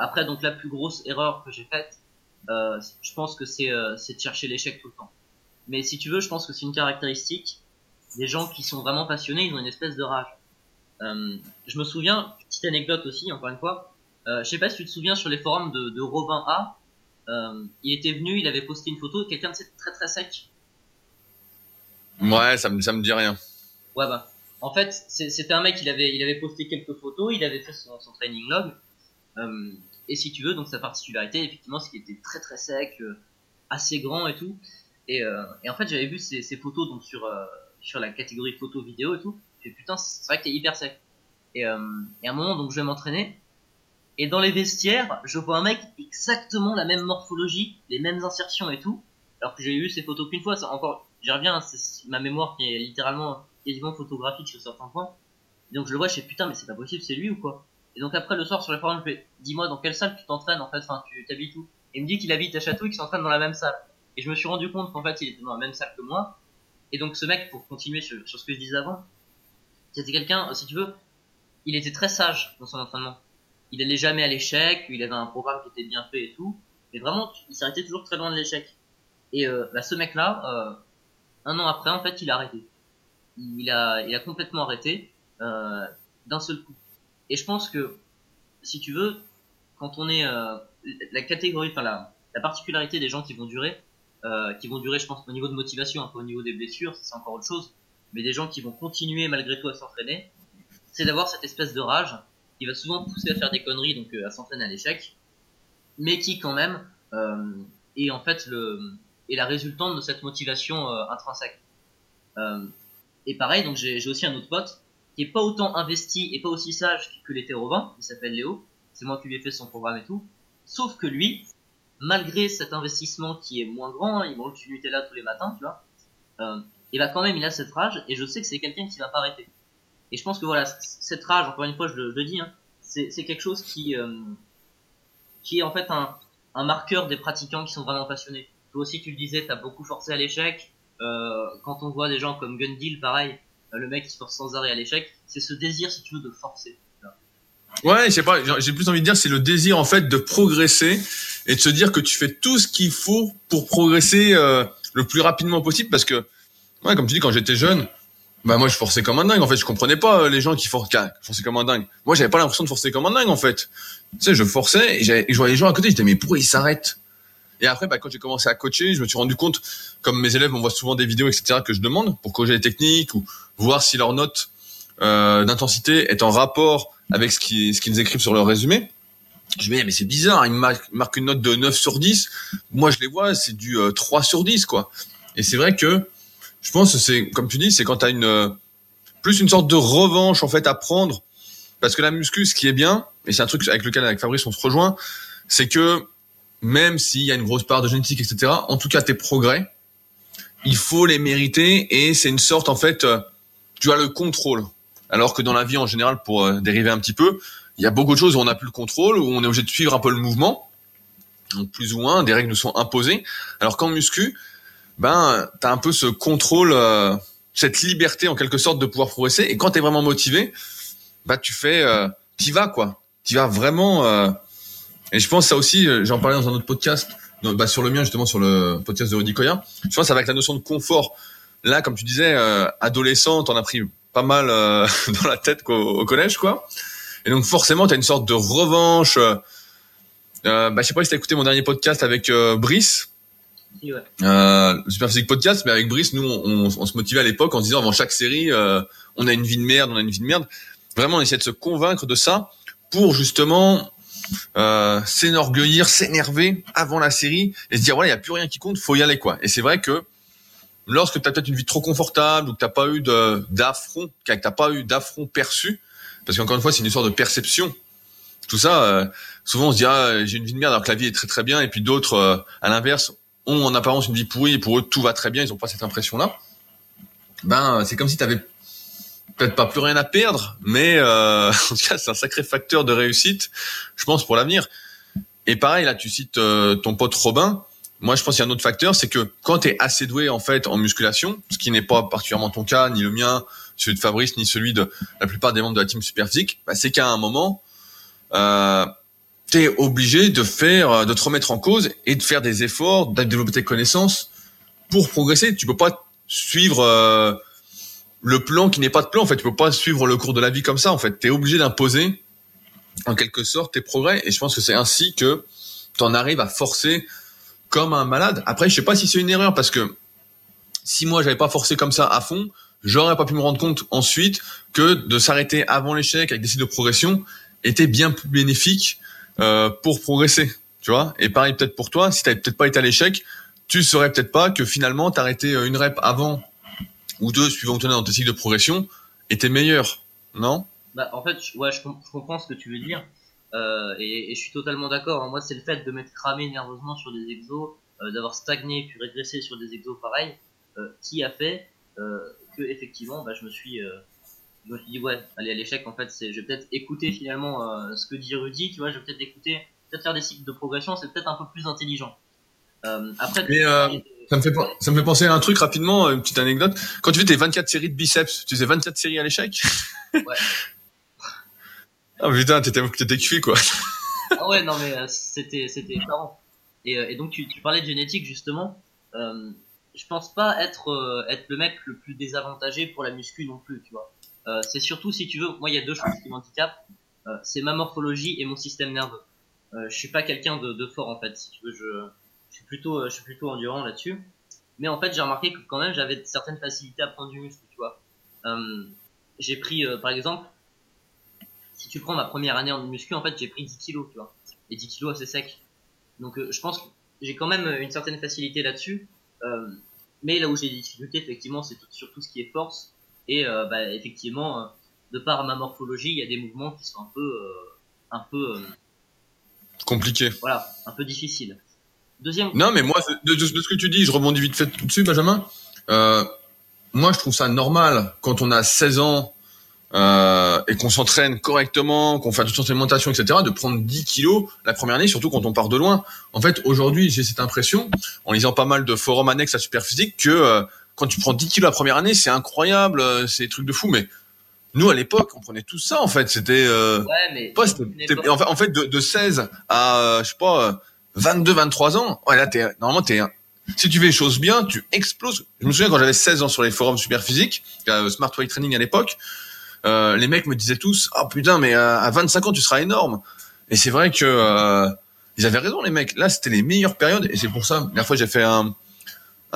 après, donc la plus grosse erreur que j'ai faite, je pense que c'est de chercher l'échec tout le temps. Mais si tu veux, je pense que c'est une caractéristique des gens qui sont vraiment passionnés, ils ont une espèce de rage. Euh, je me souviens, petite anecdote aussi, encore une fois, euh, je sais pas si tu te souviens sur les forums de, de Robin A, euh, il était venu, il avait posté une photo de quelqu'un de très très sec. Ouais, ça me, ça me dit rien. Ouais, bah. En fait, c'était un mec, il avait, il avait posté quelques photos, il avait fait son, son training log. Euh, et si tu veux, donc sa particularité, effectivement, c'est qu'il était très très sec, euh, assez grand et tout. Et, euh, et en fait, j'avais vu ces, ces, photos donc sur, sur la catégorie photo vidéo et tout putain, c'est vrai que t'es hyper sec. Et, euh, et à un moment, donc je vais m'entraîner. Et dans les vestiaires, je vois un mec exactement la même morphologie, les mêmes insertions et tout. Alors que j'ai eu ces photos qu'une fois, ça encore, j'y reviens, c'est ma mémoire qui est littéralement quasiment photographique sur certains points. Et donc je le vois, je fais putain, mais c'est pas possible, c'est lui ou quoi? Et donc après le soir sur les forums, je fais, dis-moi dans quelle salle tu t'entraînes en fait, enfin tu t'habites où Et il me dit qu'il habite à Château et qu'il s'entraîne dans la même salle. Et je me suis rendu compte qu'en fait il était dans la même salle que moi. Et donc ce mec, pour continuer sur, ce que je disais avant, c'était quelqu'un, si tu veux, il était très sage dans son entraînement. Il allait jamais à l'échec, il avait un programme qui était bien fait et tout. Mais vraiment, il s'arrêtait toujours très loin de l'échec. Et euh, bah, ce mec-là, euh, un an après, en fait, il a arrêté. Il a, complètement arrêté euh, d'un seul coup. Et je pense que, si tu veux, quand on est euh, la catégorie, enfin la particularité des gens qui vont durer, euh, qui vont durer, je pense, au niveau de motivation, peu au niveau des blessures, c'est encore autre chose. Mais des gens qui vont continuer malgré tout à s'entraîner, c'est d'avoir cette espèce de rage qui va souvent pousser à faire des conneries, donc euh, à s'entraîner à l'échec, mais qui quand même euh, est en fait le est la résultante de cette motivation intrinsèque. Et pareil, donc j'ai aussi un autre pote qui est pas autant investi et pas aussi sage que l'hétérovin, il s'appelle Léo, c'est moi qui lui ai fait son programme et tout, sauf que lui, malgré cet investissement qui est moins grand, il mange du Nutella tous les matins, tu vois, euh, et bah quand même il a cette rage et je sais que c'est quelqu'un qui va pas arrêter. Et je pense que voilà cette rage, encore une fois je le, dis, hein, c'est quelque chose qui euh, qui est en fait un, un marqueur des pratiquants qui sont vraiment passionnés. Toi aussi tu le disais, t'as beaucoup forcé à l'échec. Euh, quand on voit des gens comme Gundil, pareil, euh, le mec qui force sans arrêt à l'échec, c'est ce désir si tu veux de forcer. Ouais, je sais pas, j'ai plus envie de dire c'est le désir en fait de progresser et de se dire que tu fais tout ce qu'il faut pour progresser euh, le plus rapidement possible parce que Ouais, comme tu dis, quand j'étais jeune, bah moi je forçais comme un dingue. En fait, je comprenais pas euh, les gens qui forçaient comme un dingue. Moi, j'avais pas l'impression de forcer comme un dingue en fait. Tu sais, je forçais et, je voyais les gens à côté. Je disais mais pourquoi ils s'arrêtent? Et après, bah, quand j'ai commencé à coacher, je me suis rendu compte, comme mes élèves m'envoient souvent des vidéos, etc., que je demande pour corriger les techniques ou voir si leur note euh, d'intensité est en rapport avec ce qu'ils ce qu'ils écrivent sur leur résumé. Je me dis mais c'est bizarre, ils marquent, une note de 9 sur 10. Moi, je les vois, c'est du 3 euh, sur 10 quoi. Et c'est vrai que je pense que c'est, comme tu dis, c'est quand tu as une, euh, plus une sorte de revanche, en fait, à prendre. Parce que la muscu, ce qui est bien, et c'est un truc avec lequel, avec Fabrice, on se rejoint, c'est que même s'il y a une grosse part de génétique, etc., en tout cas, tes progrès, il faut les mériter et c'est une sorte, en fait, euh, tu as le contrôle. Alors que dans la vie en général, pour euh, dériver un petit peu, il y a beaucoup de choses où on n'a plus le contrôle, où on est obligé de suivre un peu le mouvement, donc plus ou moins, des règles nous sont imposées. Alors qu'en muscu, ben, t'as un peu ce contrôle, euh, cette liberté en quelque sorte de pouvoir progresser. Et quand t'es vraiment motivé, bah tu fais, euh, t'y vas quoi. T'y vas vraiment. Euh, et je pense ça aussi, j'en parlais dans un autre podcast, bah, sur le mien justement sur le podcast de Rudy Koya. Je pense avec la notion de confort. Là, comme tu disais, adolescent, t'en as pris pas mal euh, dans la tête quoi, au, collège quoi. Et donc forcément, t'as une sorte de revanche. Euh, bah, je sais pas si t'as écouté mon dernier podcast avec Brice. Ouais. Euh, Super Physique Podcast, mais avec Brice, nous, on, on se motivait à l'époque en se disant avant chaque série, euh, on a une vie de merde, on a une vie de merde. Vraiment, on essayait de se convaincre de ça pour justement euh, s'enorgueillir, s'énerver avant la série et se dire voilà, il y a plus rien qui compte, faut y aller quoi. Et c'est vrai que lorsque tu as peut-être une vie trop confortable ou que t'as pas eu d'affront, que t'as pas eu d'affront perçu, parce qu'encore une fois, c'est une histoire de perception. Tout ça, euh, souvent on se dit ah, j'ai une vie de merde alors que la vie est très très bien, et puis d'autres, euh, à l'inverse, ont en apparence une vie pourrie et pour eux tout va très bien, ils ont pas cette impression-là. Ben c'est comme si tu avais peut-être pas plus rien à perdre, mais euh, en tout cas c'est un sacré facteur de réussite, je pense pour l'avenir. Et pareil là, tu cites euh, ton pote Robin. Moi, je pense qu'il y a un autre facteur, c'est que quand tu es assez doué en fait en musculation, ce qui n'est pas particulièrement ton cas, ni le mien, celui de Fabrice, ni celui de la plupart des membres de la team Superphysique, bah, c'est qu'à un moment, euh, t'es obligé de faire, de te remettre en cause et de faire des efforts, de développer tes connaissances pour progresser. Tu peux pas suivre euh, le plan qui n'est pas de plan. En fait, tu peux pas suivre le cours de la vie comme ça. En fait, t'es obligé d'imposer en quelque sorte tes progrès. Et je pense que c'est ainsi que t'en arrives à forcer comme un malade. Après, je sais pas si c'est une erreur parce que si moi j'avais pas forcé comme ça à fond, j'aurais pas pu me rendre compte ensuite que de s'arrêter avant l'échec avec des sites de progression était bien plus bénéfique euh, pour progresser, tu vois. Et pareil peut-être pour toi, si t'avais peut-être pas été à l'échec, tu saurais peut-être pas que finalement t'arrêter euh, une rep avant ou deux suivant ton dans tes cycles de progression était meilleur, non? Bah en fait, ouais, je, comprends ce que tu veux dire. Euh, et, et, je suis totalement d'accord. Hein. Moi, c'est le fait de m'être cramé nerveusement sur des exos, euh, d'avoir stagné puis régressé sur des exos pareils, euh, qui a fait que effectivement, bah, je me suis, je me suis dit ouais, aller à l'échec. En fait, c'est, je vais peut-être écouter finalement ce que dit Rudy. Tu vois, je vais peut-être écouter, peut-être faire des cycles de progression. C'est peut-être un peu plus intelligent. après, Mais, ça me fait ça me fait penser à un truc rapidement, une petite anecdote. Quand tu fais tes 24 séries de biceps, tu faisais 24 séries à l'échec? Ouais. Ah putain, t'étais, cuit quoi. ah ouais, non mais euh, c'était, c'était marrant. Et, euh, et donc tu, tu, parlais de génétique justement. Euh, je pense pas être, euh, être le mec le plus désavantagé pour la muscu non plus, tu vois. C'est surtout si tu veux, moi il y a deux choses qui m'handicapent. c'est ma morphologie et mon système nerveux. je suis pas quelqu'un de, de, fort en fait, si tu veux. Je, je suis plutôt, je suis plutôt endurant là-dessus. Mais en fait, j'ai remarqué que quand même j'avais certaines facilités à prendre du muscle, tu vois. j'ai pris, par exemple, si tu prends ma première année en muscu, en fait, j'ai pris 10 kilos, tu vois. Et 10 kilos, c'est sec. Donc, euh, je pense que j'ai quand même une certaine facilité là-dessus. Euh, mais là où j'ai des difficultés, effectivement, c'est sur tout ce qui est force. Et, euh, bah, effectivement, de par ma morphologie, il y a des mouvements qui sont un peu, un peu, compliqué. Voilà, un peu difficile. Deuxième. Non, mais moi, de, de, de, ce que tu dis, je rebondis vite fait dessus, Benjamin. moi, je trouve ça normal quand on a 16 ans euh, et qu'on s'entraîne correctement, qu'on fasse toute son alimentation, etc., de prendre 10 kilos la première année, surtout quand on part de loin. En fait, aujourd'hui, j'ai cette impression, en lisant pas mal de forums annexes à Superphysique, que euh, quand tu prends 10 kilos la première année, c'est incroyable, euh, c'est des trucs de fou, mais nous, à l'époque, on prenait tout ça, en fait. C'était... Euh, ouais, mais... Pas, en fait, en fait de, de 16 à, euh, je sais pas, 22, 23 ans, ouais, là, t'es, normalement, t'es... Si tu fais les choses bien, tu exploses. Je me souviens quand j'avais 16 ans sur les forums Superphysique, Smart Weight Training à l'époque, euh, les mecs me disaient tous oh putain mais euh, à 25 ans tu seras énorme et c'est vrai que euh, ils avaient raison les mecs. Là c'était les meilleures périodes. Et c'est pour ça la dernière fois j'ai fait un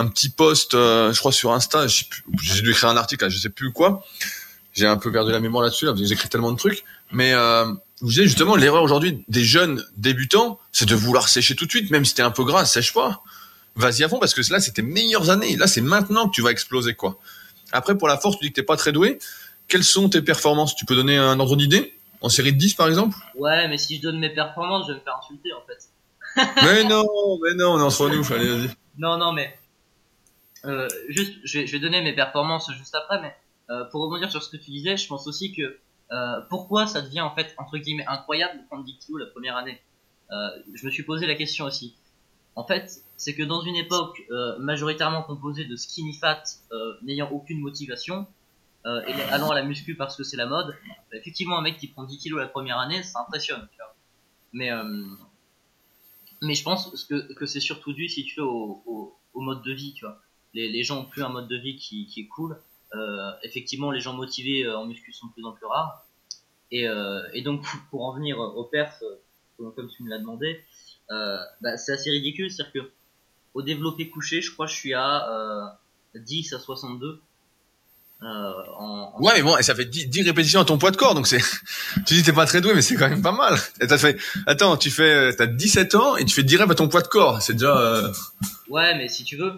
petit post je crois sur Insta. J'ai dû écrire un article là, je sais plus quoi. J'ai un peu perdu la mémoire là-dessus là, parce que tellement de trucs. Mais vous disais justement l'erreur aujourd'hui des jeunes débutants c'est de vouloir sécher tout de suite même si t'es un peu gras sèche pas. Vas-y à fond parce que là c'était meilleures années. Là c'est maintenant que tu vas exploser quoi. Après pour la force tu dis que t'es pas très doué quelles sont tes performances? Tu peux donner un ordre d'idée? En série de 10 par exemple? Ouais, mais si je donne mes performances, je vais me faire insulter en fait. mais non, mais non, on est entre nous, allez, vas-y. Non, non, mais euh, juste, je vais, je vais, donner mes performances juste après, mais euh, pour rebondir sur ce que tu disais, je pense aussi que euh, pourquoi ça devient en fait entre guillemets incroyable de prendre 10 kilos la première année? Euh, je me suis posé la question aussi. En fait, c'est que dans une époque euh, majoritairement composée de skinny fat, euh, n'ayant aucune motivation, euh, et allant à la muscu parce que c'est la mode, effectivement un mec qui prend 10 kilos la première année, ça impressionne. Mais euh, mais je pense que, que c'est surtout dû si au, au, mode de vie. Les, les gens ont plus un mode de vie qui, qui est cool. Euh, effectivement, les gens motivés en muscu sont de plus en plus rares. Et, et donc pour en venir au perf, comme, tu me l'as demandé, bah, c'est assez ridicule, c'est-à-dire que au développé couché, je crois que je suis à 10 à 62 euh, en, en... Ouais, mais bon, et ça fait 10, 10, répétitions à ton poids de corps, donc c'est, tu dis t'es pas très doué, mais c'est quand même pas mal. Et t'as fait, attends, tu fais, t'as 17 ans et tu fais 10 reps à ton poids de corps, c'est déjà. Euh... Ouais, mais si tu veux,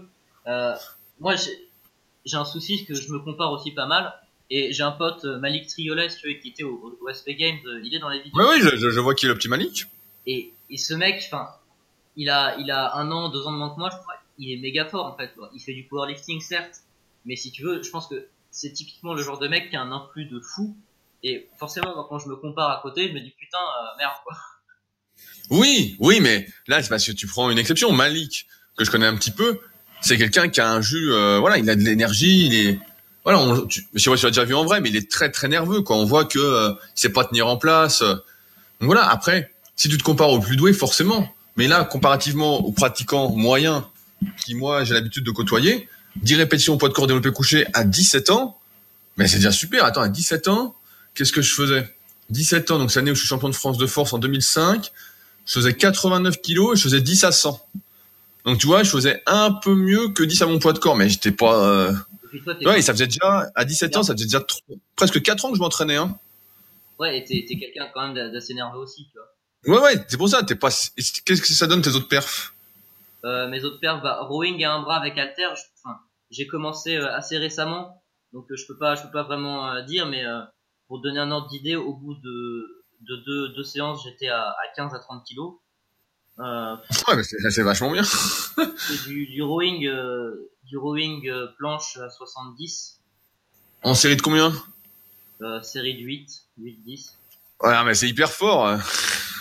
euh, moi j'ai un souci, c'est que je me compare aussi pas mal. Et j'ai un pote Malik Triolet, tu vois, qui était au, au SP Games, il est dans les vidéos. Ouais, oui, je, je vois qui est le petit Malik. Et, et ce mec, enfin, il a, il a un an, deux ans de moins que moi, je crois. Il est méga fort en fait. Il fait du powerlifting certes, mais si tu veux, je pense que c'est typiquement le genre de mec qui a un influx de fou. Et forcément, quand je me compare à côté, je me dis putain, euh, merde quoi. Oui, oui, mais là, c'est parce que tu prends une exception. Malik, que je connais un petit peu, c'est quelqu'un qui a un jus, euh, voilà, il a de l'énergie, il est, voilà, tu, je sais pas si tu l'as déjà vu en vrai, mais il est très très nerveux, quoi. On voit que euh, il sait pas tenir en place. Donc voilà. Après, si tu te compares au plus doué, forcément. Mais là, comparativement aux pratiquants moyens, qui moi j'ai l'habitude de côtoyer, 10 répétitions au poids de corps développé couché à 17 ans, mais c'est déjà super. Attends, à 17 ans, qu'est-ce que je faisais? 17 ans, donc c'est l'année où je suis champion de France de force en 2005. Je faisais 89 kilos et je faisais 10 à 100. Donc tu vois, je faisais un peu mieux que 10 à mon poids de corps, mais j'étais pas. Euh... Toi, ouais, et ça faisait déjà à 17 ans, ça faisait déjà trop... presque 4 ans que je m'entraînais. Hein. Ouais, et t'es, quelqu'un quand même d'assez nerveux aussi, tu vois. Ouais, ouais, c'est pour ça. T'es pas. Qu'est-ce que ça donne tes autres perfs? Euh, Mes autres perfs, bah, rowing à un bras avec halter. Je... J'ai commencé euh, assez récemment, donc euh, je peux pas, je peux pas vraiment euh, dire, mais pour donner un ordre d'idée, au bout de, de deux, deux séances, j'étais à, à 15 à 30 kilos. Euh, ouais, mais c'est vachement bien. c'est du, du rowing, euh, du rowing euh, planche à 70. En série de combien? Série de 8, 8, 10. Ouais, mais c'est hyper fort.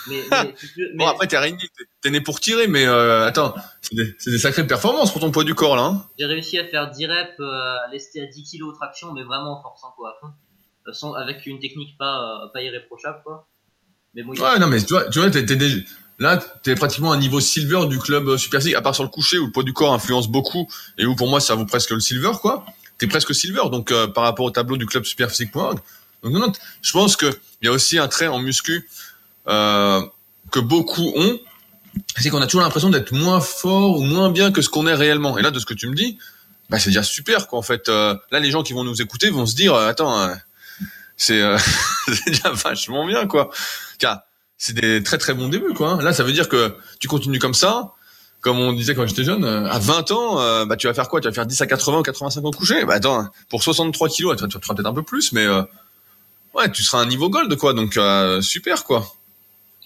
Mais, mais, mais... Bon, après, t'es réuni, t'es né pour tirer, mais euh, attends, c'est des, des, sacrées performances pour ton poids du corps, là. Hein J'ai réussi à faire 10 reps, euh, lester à 10 kilos traction, mais vraiment en forçant quoi à fond. Euh, sans, avec une technique pas, euh, pas irréprochable, quoi. Mais bon, ouais, a... non, mais tu vois, tu vois, t'es, déjà, là, t'es pratiquement à un niveau silver du club Super League, à part sur le coucher où le poids du corps influence beaucoup, et où pour moi, ça vaut presque le silver, quoi. T'es presque silver, donc euh, par rapport au tableau du club superphysique.org. Donc non, non, je pense que il y a aussi un trait en muscu euh, que beaucoup ont, c'est qu'on a toujours l'impression d'être moins fort ou moins bien que ce qu'on est réellement. Et là, de ce que tu me dis, bah c'est déjà super quoi. En fait, euh, là, les gens qui vont nous écouter vont se dire, euh, attends, euh, c'est euh, déjà vachement bien quoi. Car c'est des très très bons débuts quoi. Là, ça veut dire que tu continues comme ça. Comme on disait quand j'étais jeune, à 20 ans, bah tu vas faire quoi? Tu vas faire 10 à 80 ou 85 ans couché Bah attends, pour 63 kilos, tu, feras peut-être un peu plus, mais ouais, tu seras un niveau gold quoi. Donc super quoi.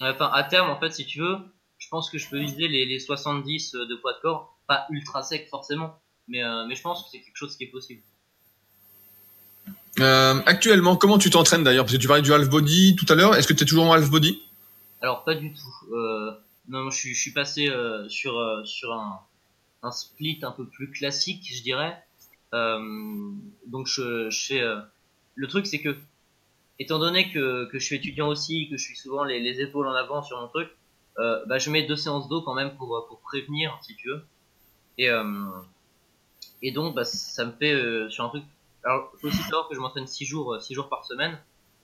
Enfin, à terme, en fait, si tu veux, je pense que je peux viser les, les 70 de poids de corps, pas ultra sec forcément, mais, euh, mais je pense que c'est quelque chose qui est possible. Euh, actuellement, comment tu t'entraînes d'ailleurs? Parce que tu parlais du half body tout à l'heure. Est-ce que tu es toujours en half body? Alors pas du tout. Euh, non, je, je suis passé euh, sur euh, sur un, un split un peu plus classique, je dirais. Euh, donc je, je fais. le truc, c'est que étant donné que, que je suis étudiant aussi, que je suis souvent les, les épaules en avant sur mon truc, euh, bah, je mets deux séances d'eau quand même pour, pour prévenir, si tu veux. Et, euh, et donc, bah, ça me fait euh, sur un truc. Alors, faut aussi savoir que je m'entraîne six jours, six jours par semaine,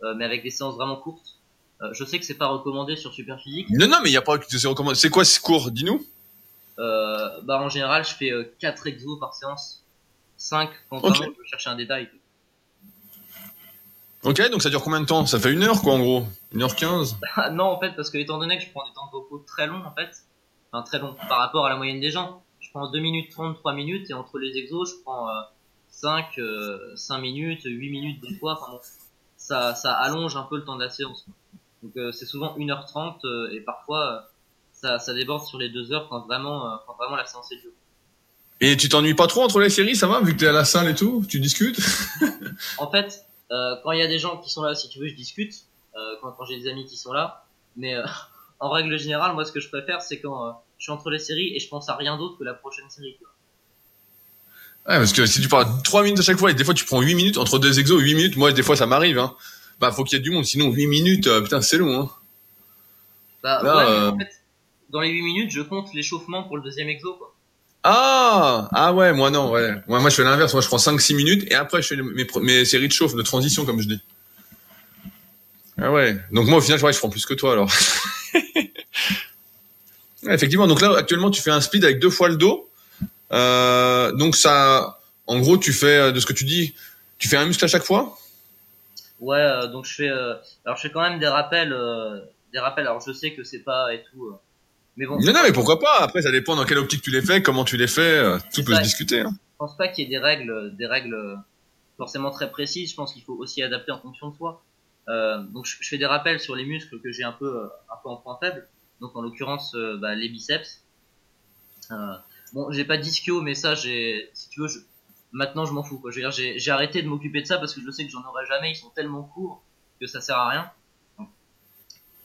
euh, mais avec des séances vraiment courtes. Euh, je sais que c'est pas recommandé sur Superphysique. Non, non, mais il y a pas que c'est recommandé. C'est quoi ce cours? Dis-nous. Euh, bah, en général, je fais 4 exos par séance. 5 quand okay. je chercher un détail. Ok, donc ça dure combien de temps? Ça fait une heure quoi en gros. Une heure quinze. Non en fait parce que étant donné que je prends des temps de repos très longs en fait, enfin très longs par rapport à la moyenne des gens, je prends 2 minutes 30, 3 minutes et entre les exos je prends euh, 5, euh, 5 minutes, 8 minutes des fois, enfin bon, ça, ça allonge un peu le temps de la séance. Donc euh, c'est souvent 1h30 euh, et parfois ça, ça déborde sur les 2 heures quand vraiment, quand vraiment la séance est dure. Et tu t'ennuies pas trop entre les séries, ça va, vu que t'es à la salle et tout, tu discutes? En fait, euh, quand il y a des gens qui sont là, si tu veux, je discute. Euh, quand, quand j'ai des amis qui sont là. Mais euh, en règle générale, moi, ce que je préfère, c'est quand euh, je suis entre les séries et je pense à rien d'autre que la prochaine série. tu vois. Ouais, parce que si tu parles 3 minutes à chaque fois, et des fois tu prends 8 minutes, entre deux exos, 8 minutes, moi des fois ça m'arrive, hein. Bah faut qu'il y ait du monde, sinon 8 minutes, euh, putain c'est long, hein. Bah, Là, ouais, mais euh, en fait, dans les 8 minutes, je compte l'échauffement pour le deuxième exo, quoi. Ah Ah ouais, moi non, ouais. Ouais, moi je fais l'inverse, moi je prends 5-6 minutes, et après je fais mes, séries de chauffe, de transition, comme je dis. Ah ouais. Donc moi au final, je prends plus que toi alors. Effectivement, donc là actuellement tu fais un split avec deux fois le dos. Euh, donc ça, en gros tu fais, euh, de ce que tu dis, tu fais un muscle à chaque fois? Ouais, euh, donc je fais, euh, alors je fais quand même des rappels, des rappels. Alors je sais que c'est pas et tout, mais bon, Non, non, mais pourquoi pas? Après, ça dépend dans quelle optique tu les fais, comment tu les fais, euh, tout peut ça. se discuter. Hein. je pense pas qu'il y ait des règles, des règles euh, forcément très précises. Je pense qu'il faut aussi adapter en fonction de soi. Euh, donc je, je fais des rappels sur les muscles que j'ai un peu, euh, un peu en point faible. Donc en l'occurrence, euh, bah, les biceps. Euh, bon, j'ai pas d'ischio, mais ça, j'ai, si tu veux, je, maintenant je m'en fous. Quoi. Je veux dire, j'ai, j'ai arrêté de m'occuper de ça parce que je sais que j'en aurai jamais. Ils sont tellement courts que ça sert à rien.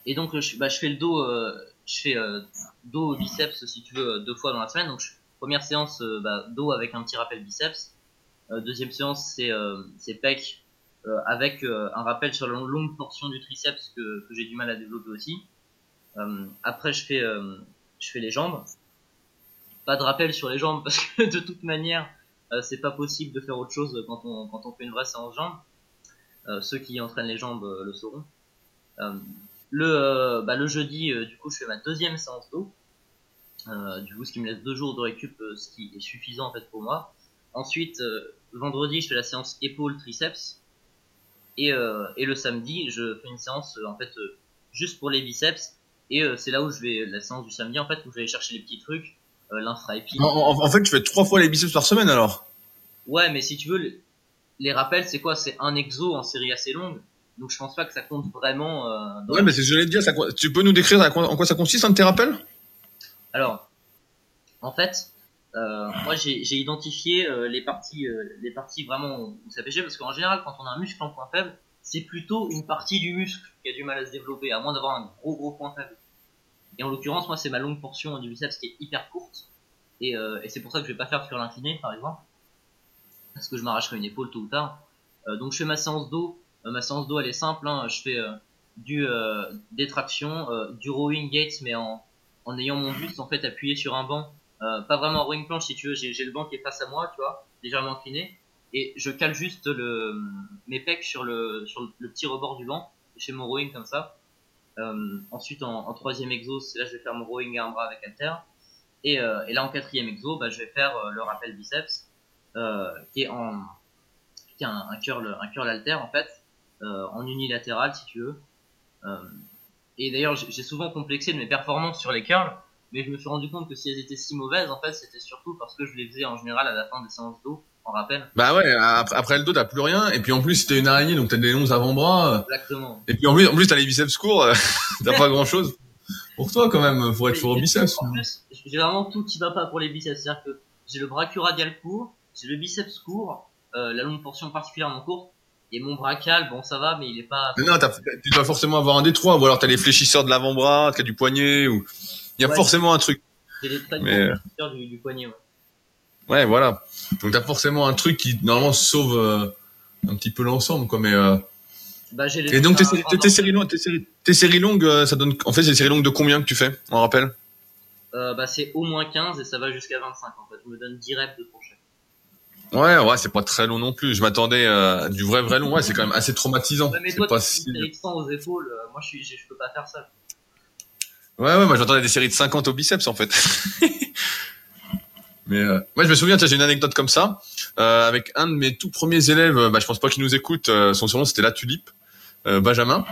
Et donc je, bah, je fais le dos, euh, je fais euh, dos biceps si tu veux euh, deux fois dans la semaine. Donc première séance euh, bah, dos avec un petit rappel biceps. Euh, deuxième séance c'est c'est pec avec un rappel sur la longue portion du triceps que, que j'ai du mal à développer aussi. Après je fais je fais les jambes. Pas de rappel sur les jambes parce que de toute manière c'est pas possible de faire autre chose quand on quand on fait une vraie séance jambes. Ceux qui entraînent les jambes le sauront. Euh, le, bah, le jeudi, euh, du coup, je fais ma deuxième séance d'eau. Euh, du coup, ce qui me laisse deux jours de récup, ce qui est suffisant en fait pour moi. Ensuite, vendredi, je fais la séance épaule triceps. Et, et le samedi, je fais une séance en fait juste pour les biceps. Et c'est là où je vais la séance du samedi en fait où je vais aller chercher les petits trucs, l'infra-épi. En, en- en fait, tu fais trois fois les biceps par semaine alors? Ouais, mais si tu veux, les, les rappels, c'est quoi? C'est un exo en série assez longue. Donc je pense pas que ça compte vraiment. Euh, dans Ouais, mais c'est ce que j'allais te dire. Ça, tu peux nous décrire en quoi ça consiste, un de tes rappels? Alors, en fait, euh, moi j'ai identifié euh, les parties, euh, les parties vraiment où ça pêchait parce qu'en général, quand on a un muscle en point faible, c'est plutôt une partie du muscle qui a du mal à se développer, à moins d'avoir un gros gros point faible. Et en l'occurrence, moi c'est ma longue portion du biceps qui est hyper courte, et, et c'est pour ça que je vais pas faire sur l'incliné, par exemple, parce que je m'arracherai une épaule tôt ou tard. Donc je fais ma séance d'eau. Ma séance d'eau elle est simple, hein. je fais euh, du euh, des tractions, euh, du rowing gates, mais en en ayant mon buste en fait appuyé sur un banc, pas vraiment un rowing planche si tu veux, j'ai le banc qui est face à moi, tu vois, légèrement incliné, et je cale juste mes pecs sur le sur le, petit rebord du banc, je fais mon rowing comme ça. Ensuite en, en troisième exo, là je vais faire mon rowing à un bras avec halter, et, là en quatrième exo, bah, je vais faire le rappel biceps, qui est en un, un curl un curl halter en fait, en unilatéral si tu veux. Euh, et d'ailleurs, j'ai souvent complexé de mes performances sur les curls, mais je me suis rendu compte que si elles étaient si mauvaises, en fait, c'était surtout parce que je les faisais en général à la fin des séances d'eau, en rappel. Bah ouais, après, après le dos, t'as plus rien. Et puis en plus, t'es une araignée, donc t'as des longs avant-bras. euh, Exactement. Et puis en plus, en plus t'as les biceps courts. euh, t'as pas grand-chose. Pour toi, quand même, faut être fort au biceps. En plus, j'ai vraiment tout qui va pas pour les biceps. C'est-à-dire que j'ai le brachio-radial court, j'ai le biceps court, euh, la longue portion particulièrement courte, et mon brachial, bon, ça va, mais il est pas. Mais non, tu dois forcément avoir un détroit, ou alors t'as les fléchisseurs de l'avant-bras, t'as du poignet, ou il y a Ouais. forcément un truc. Des très Mais- du, du poignet. Ouais. Ouais, voilà. Donc t'as forcément un truc qui normalement sauve euh, un petit peu l'ensemble, quoi. Mais euh, Bah, les et donc tes, séries- longues, tes séries, longues, euh, ça donne. En fait, c'est des séries longues de combien que tu fais On rappelle? Euh, bah, c'est au moins 15 et ça va jusqu'à 25 en fait. Je me donne 10 reps de crochet. Ouais, ouais, c'est pas très long non plus. Je m'attendais euh, à du vrai vrai long. Ouais, c'est quand même assez traumatisant. Ouais, mais c'est toi, pas si. série de 100 aux épaules, euh, moi je, suis, je, peux pas faire ça. Ouais, ouais, moi j'entendais des séries de 50 au biceps en fait. Mais euh, ouais, je me souviens, j'ai une anecdote comme ça euh, avec un de mes tout premiers élèves. euh, Bah, je pense pas qu'il nous écoute. euh, son surnom c'était la tulipe, euh, Benjamin.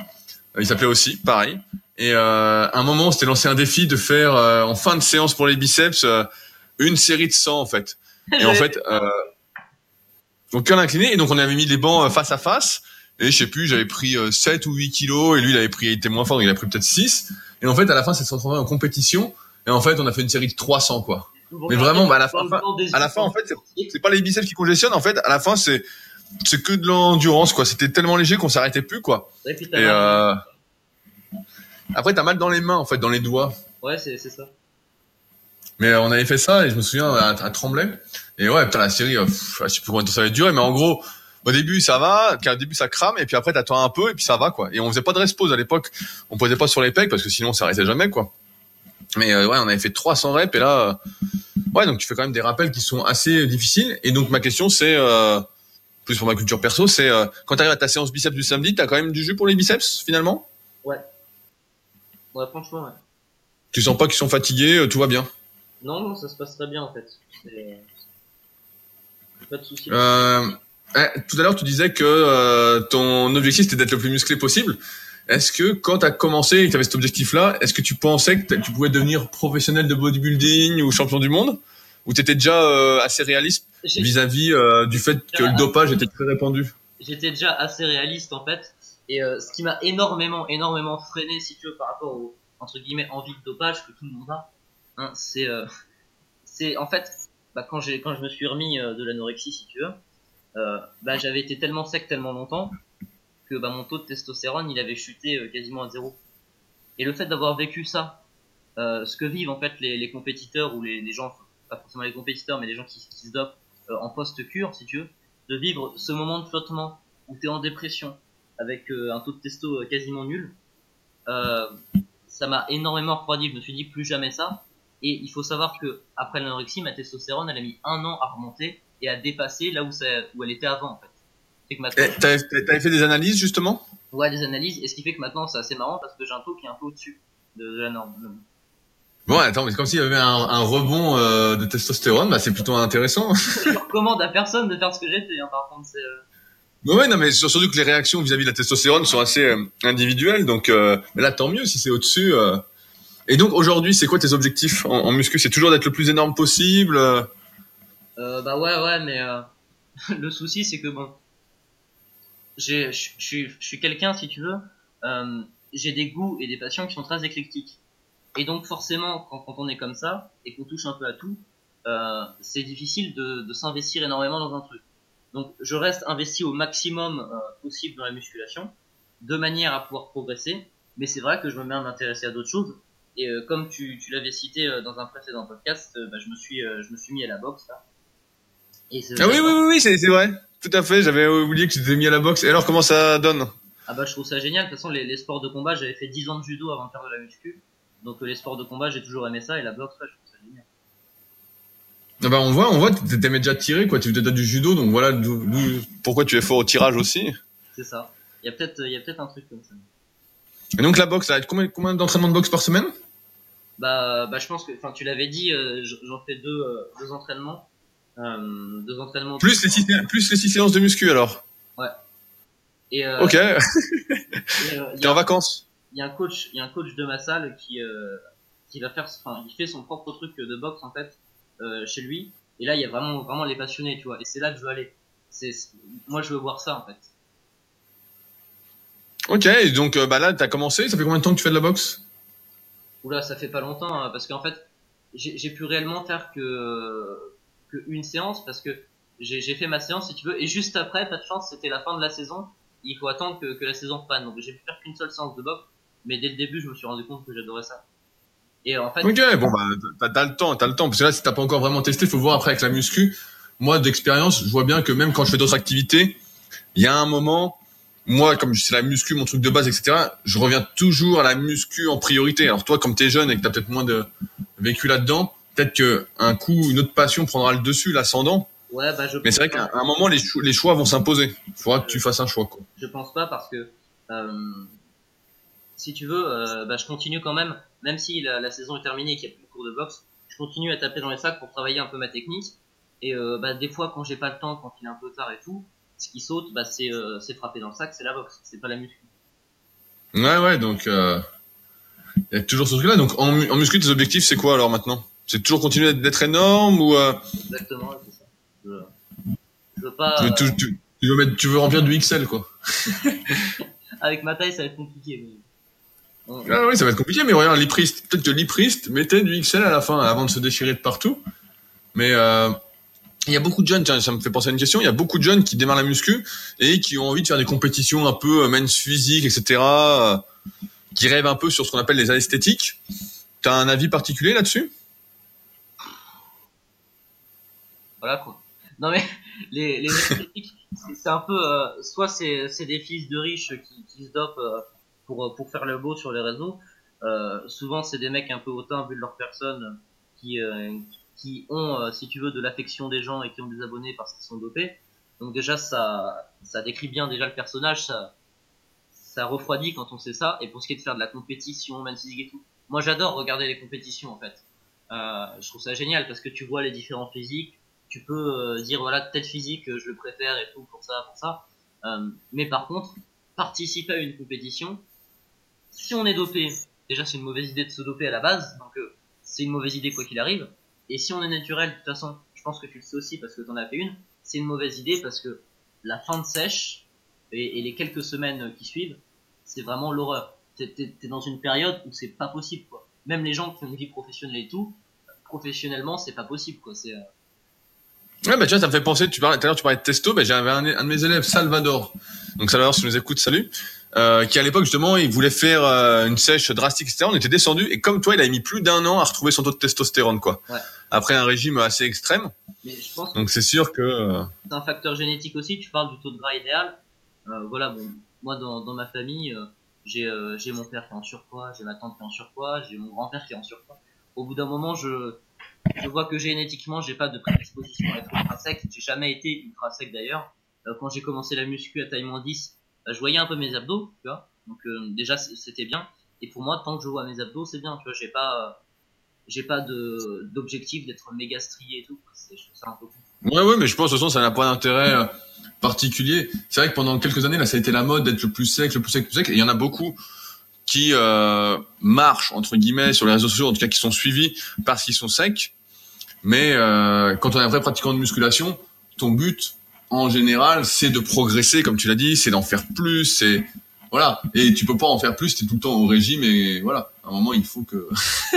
Euh, il s'appelait aussi, pareil. Et euh, à un moment, on s'était lancé un défi de faire euh, en fin de séance pour les biceps euh, une série de 100 en fait. Et en fait, euh, donc curl incliné. Et donc on avait mis les bancs euh, face à face. Et je sais plus, j'avais pris euh, 7 ou 8 kilos. Et lui, il avait pris, il était moins fort, il a pris peut-être 6. Et en fait, à la fin, s'est transformé en compétition. Et en fait, on a fait une série de 300, quoi. Mais vraiment, bah, à la fin, à la fin, en fait, c'est pas les biceps qui congestionnent. En fait, à la fin, c'est c'est que de l'endurance, quoi. C'était tellement léger qu'on s'arrêtait plus, quoi. Et puis euh... après, t'as mal dans les mains, en fait, dans les doigts. Ouais, c'est c'est ça. Mais euh, on avait fait ça et je me souviens à, à Tremblay. Et ouais, putain, la série, euh, pff, je sais plus combien de temps ça va durer, mais en gros, au début ça va, au début ça crame et puis après t'attends un peu et puis ça va quoi. Et on faisait pas de rest pause à l'époque, on posait pas sur les pecs parce que sinon ça arrêtait jamais quoi. Mais euh, ouais, on avait fait 300 reps et là, euh, ouais, donc tu fais quand même des rappels qui sont assez difficiles. Et donc ma question c'est, euh, plus pour ma culture perso, c'est quand t'arrives à ta séance biceps du samedi, t'as quand même du jus pour les biceps finalement? Ouais, franchement, ouais. Tu sens pas qu'ils sont fatigués, tout va bien? Non, non, ça se passe très bien en fait. Pas de soucis. Euh, eh, tout à l'heure, tu disais que euh, ton objectif c'était d'être le plus musclé possible. Est-ce que quand tu as commencé et que tu avais cet objectif-là, est-ce que tu pensais que tu pouvais devenir professionnel de bodybuilding ou champion du monde? Ou tu étais déjà euh, assez réaliste vis-à-vis euh, du fait que le dopage était très répandu? J'étais déjà assez réaliste en fait. Et ce qui m'a énormément, énormément freiné, si tu veux, par rapport au entre guillemets envie de dopage que tout le monde a, hein, c'est, euh, c'est en fait, bah, quand j'ai, quand je me suis remis euh, de l'anorexie, si tu veux, euh, bah, j'avais été tellement sec tellement longtemps que bah, mon taux de testostérone il avait chuté euh, quasiment à zéro. Et le fait d'avoir vécu ça, ce que vivent en fait les, les compétiteurs ou les, gens, pas forcément les compétiteurs, mais les gens qui, qui se dopent en post-cure, si tu veux, de vivre ce moment de flottement où tu es en dépression avec un taux de testo quasiment nul, euh, ça m'a énormément refroidi. Je me suis dit plus jamais ça. Et il faut savoir que après l'anorexie, ma testostérone, elle a mis un an à remonter et à dépasser là où, ça, où elle était avant en fait. Que maintenant, Eh, T'avais t'avais fait des analyses justement? Ouais, des analyses, et ce qui fait que maintenant c'est assez marrant parce que j'ai un taux qui est un peu au-dessus de, de la norme. Bon, attends, mais c'est comme s'il y avait un, un rebond euh, de testostérone, bah, c'est plutôt intéressant. Je recommande à personne de faire ce que j'ai fait, hein, par contre, c'est. euh, ouais, non, mais sur- surtout que les réactions vis-à-vis de la testostérone sont assez euh, individuelles, donc mais là tant mieux si c'est au-dessus. Et donc aujourd'hui, c'est quoi tes objectifs en, en muscu? C'est toujours d'être le plus énorme possible? euh. Bah ouais, ouais, mais euh, le souci c'est que bon, je suis quelqu'un si tu veux, euh, j'ai des goûts et des passions qui sont très éclectiques. Et donc forcément, quand, quand on est comme ça et qu'on touche un peu à tout, euh, c'est difficile de, de s'investir énormément dans un truc. Donc je reste investi au maximum euh, possible dans la musculation, de manière à pouvoir progresser. Mais c'est vrai que je me mets à m'intéresser à d'autres choses. Et euh, comme tu, tu l'avais cité euh, dans un précédent podcast, euh, bah, je me suis, je me suis mis à la boxe là. Et Ah oui, oui, oui, oui, c'est vrai. Tout à fait. J'avais oublié que tu t'étais mis à la boxe. Et alors, comment ça donne Ah bah je trouve ça génial. De toute façon, les, les sports de combat, j'avais fait 10 ans de judo avant de faire de la muscu. Donc les sports de combat, j'ai toujours aimé ça. Et la boxe, ouais, je trouve ça génial. ah bah, on voit, on voit. T'aimais déjà tirer, quoi. Tu faisais déjà du judo, donc voilà pourquoi tu es fort au tirage aussi. C'est ça. Il y a peut-être, peut-être un truc comme ça. Et donc la boxe, combien, combien d'entraînements de boxe par semaine? Bah, bah je pense que, enfin, tu l'avais dit, euh, j'en fais deux, euh, deux entraînements, euh, deux entraînements. Plus les six, plus les six séances de muscu alors. Et euh, Ok. euh, T'es a- en vacances. il y a un coach, il y a un coach de ma salle qui, euh, qui va faire, enfin, il fait son propre truc de boxe en fait chez lui. Et là, il y a vraiment, vraiment les passionnés, tu vois. Et c'est là que je veux aller. C'est, moi, je veux voir ça en fait. Ok. Donc bah là, t'as commencé. Ça fait combien de temps que tu fais de la boxe? Oula, ça fait pas longtemps hein, parce qu'en fait, j'ai pu réellement faire que une séance parce que j'ai fait ma séance si tu veux et juste après, pas de chance, c'était la fin de la saison. Il faut attendre que, la saison reprenne. Donc j'ai pu faire qu'une seule séance de boxe, mais dès le début, je me suis rendu compte que j'adorais ça. Et en fait, Ok, bon bah t'as le temps, t'as le temps. Parce que là, si t'as pas encore vraiment testé, faut voir après avec la muscu. Moi, d'expérience, je vois bien que même quand je fais d'autres activités, il y a un moment, moi, comme c'est la muscu, mon truc de base, etc., je reviens toujours à la muscu en priorité. Alors toi, comme t'es jeune et que t'as peut-être moins de vécu là-dedans, peut-être que un coup, une autre passion prendra le dessus, l'ascendant. ouais, bah je. Mais c'est vrai qu'à un moment, les, cho- les choix vont s'imposer. Il faudra que tu fasses un choix. Quoi. Je pense pas parce que euh, si tu veux, euh, bah, je continue quand même, même si la, la saison est terminée et qu'il n'y a plus de cours de boxe, je continue à taper dans les sacs pour travailler un peu ma technique. Et euh, bah, des fois, quand j'ai pas le temps, quand il est un peu tard et tout, ce qui saute, bah, c'est euh, frapper dans le sac, c'est la boxe, c'est pas la muscu. Ouais, ouais, donc euh, il y a toujours ce truc-là. Donc en, en muscu, tes objectifs, c'est quoi alors maintenant? C'est toujours continuer d'être énorme ou euh, Exactement, c'est ça. Je, je veux pas. tu, veux, tu, tu- tu veux mettre, tu veux remplir du XL quoi avec ma taille, ça va être compliqué. mais- Ah oui, ça va être compliqué, mais regarde, Liprist, peut-être que Liprist mettait du XL à la fin avant de se déchirer de partout. Mais euh, il y a beaucoup de jeunes, tiens, ça me fait penser à une question, il y a beaucoup de jeunes qui démarrent la muscu et qui ont envie de faire des compétitions un peu euh, men's physique, etc., euh, qui rêvent un peu sur ce qu'on appelle les esthétiques. T'as un avis particulier là-dessus? Voilà quoi. Non mais les, les esthétiques, c'est un peu, euh, soit c'est des fils de riches qui, se dopent pour, pour faire le beau sur les réseaux. Souvent c'est des mecs un peu hautains vu de leur personne qui, qui ont, si tu veux, de l'affection des gens et qui ont des abonnés parce qu'ils sont dopés. Donc déjà ça, ça décrit bien déjà le personnage, ça, ça refroidit quand on sait ça. Et pour ce qui est de faire de la compétition, même physique et tout, moi j'adore regarder les compétitions en fait. Euh, je trouve ça génial parce que tu vois les différents physiques, tu peux euh, dire voilà telle physique je le préfère et tout pour ça pour ça euh, mais par contre participer à une compétition si on est dopé déjà c'est une mauvaise idée de se doper à la base donc euh, c'est une mauvaise idée quoi qu'il arrive et si on est naturel de toute façon je pense que tu le sais aussi parce que t'en as fait une c'est une mauvaise idée parce que la fin de sèche et, les quelques semaines qui suivent c'est vraiment l'horreur t'es es, dans une période où c'est pas possible quoi même les gens qui ont une vie professionnelle et tout professionnellement c'est pas possible quoi c'est Ouais, bah, tu vois, ça me fait penser, tu parlais, tout à l'heure, tu parlais de testo, bah, j'avais un, un, de mes élèves, Salvador. Donc, Salvador, si tu nous écoutes, salut. Euh, qui à l'époque, justement, il voulait faire euh, une sèche drastique, etc. On était descendu, et comme toi, il a mis plus d'un an à retrouver son taux de testostérone, quoi. Ouais. Après un régime assez extrême. Mais je pense Donc, c'est sûr que... Euh, c'est un facteur génétique aussi, tu parles du taux de gras idéal. Euh, voilà, bon, moi, dans, dans ma famille, euh, j'ai j'ai mon père qui est en surpoids, j'ai ma tante qui est en surpoids, j'ai mon grand-père qui est en surpoids. Au bout d'un moment, je je vois que génétiquement j'ai pas de prédisposition à être ultra sec j'ai jamais été ultra sec d'ailleurs euh, quand j'ai commencé la muscu à taille moins 10 euh, je voyais un peu mes abdos tu vois. Donc euh, déjà c'était bien. Et pour moi tant que je vois mes abdos c'est bien tu vois. J'ai pas j'ai pas de d'objectif d'être méga strié et tout. C'est un peu ouais ouais mais je pense toute façon ça n'a pas d'intérêt particulier. C'est vrai que pendant quelques années là ça a été la mode d'être le plus sec le plus sec le plus sec. Et il y en a beaucoup qui euh, marchent entre guillemets sur les réseaux sociaux, en tout cas qui sont suivis parce qu'ils sont secs. Mais euh, quand on est un vrai pratiquant de musculation, ton but en général, c'est de progresser, comme tu l'as dit, c'est d'en faire plus, c'est voilà. Et tu peux pas en faire plus, t'es tout le temps au régime et voilà. À un moment, il faut que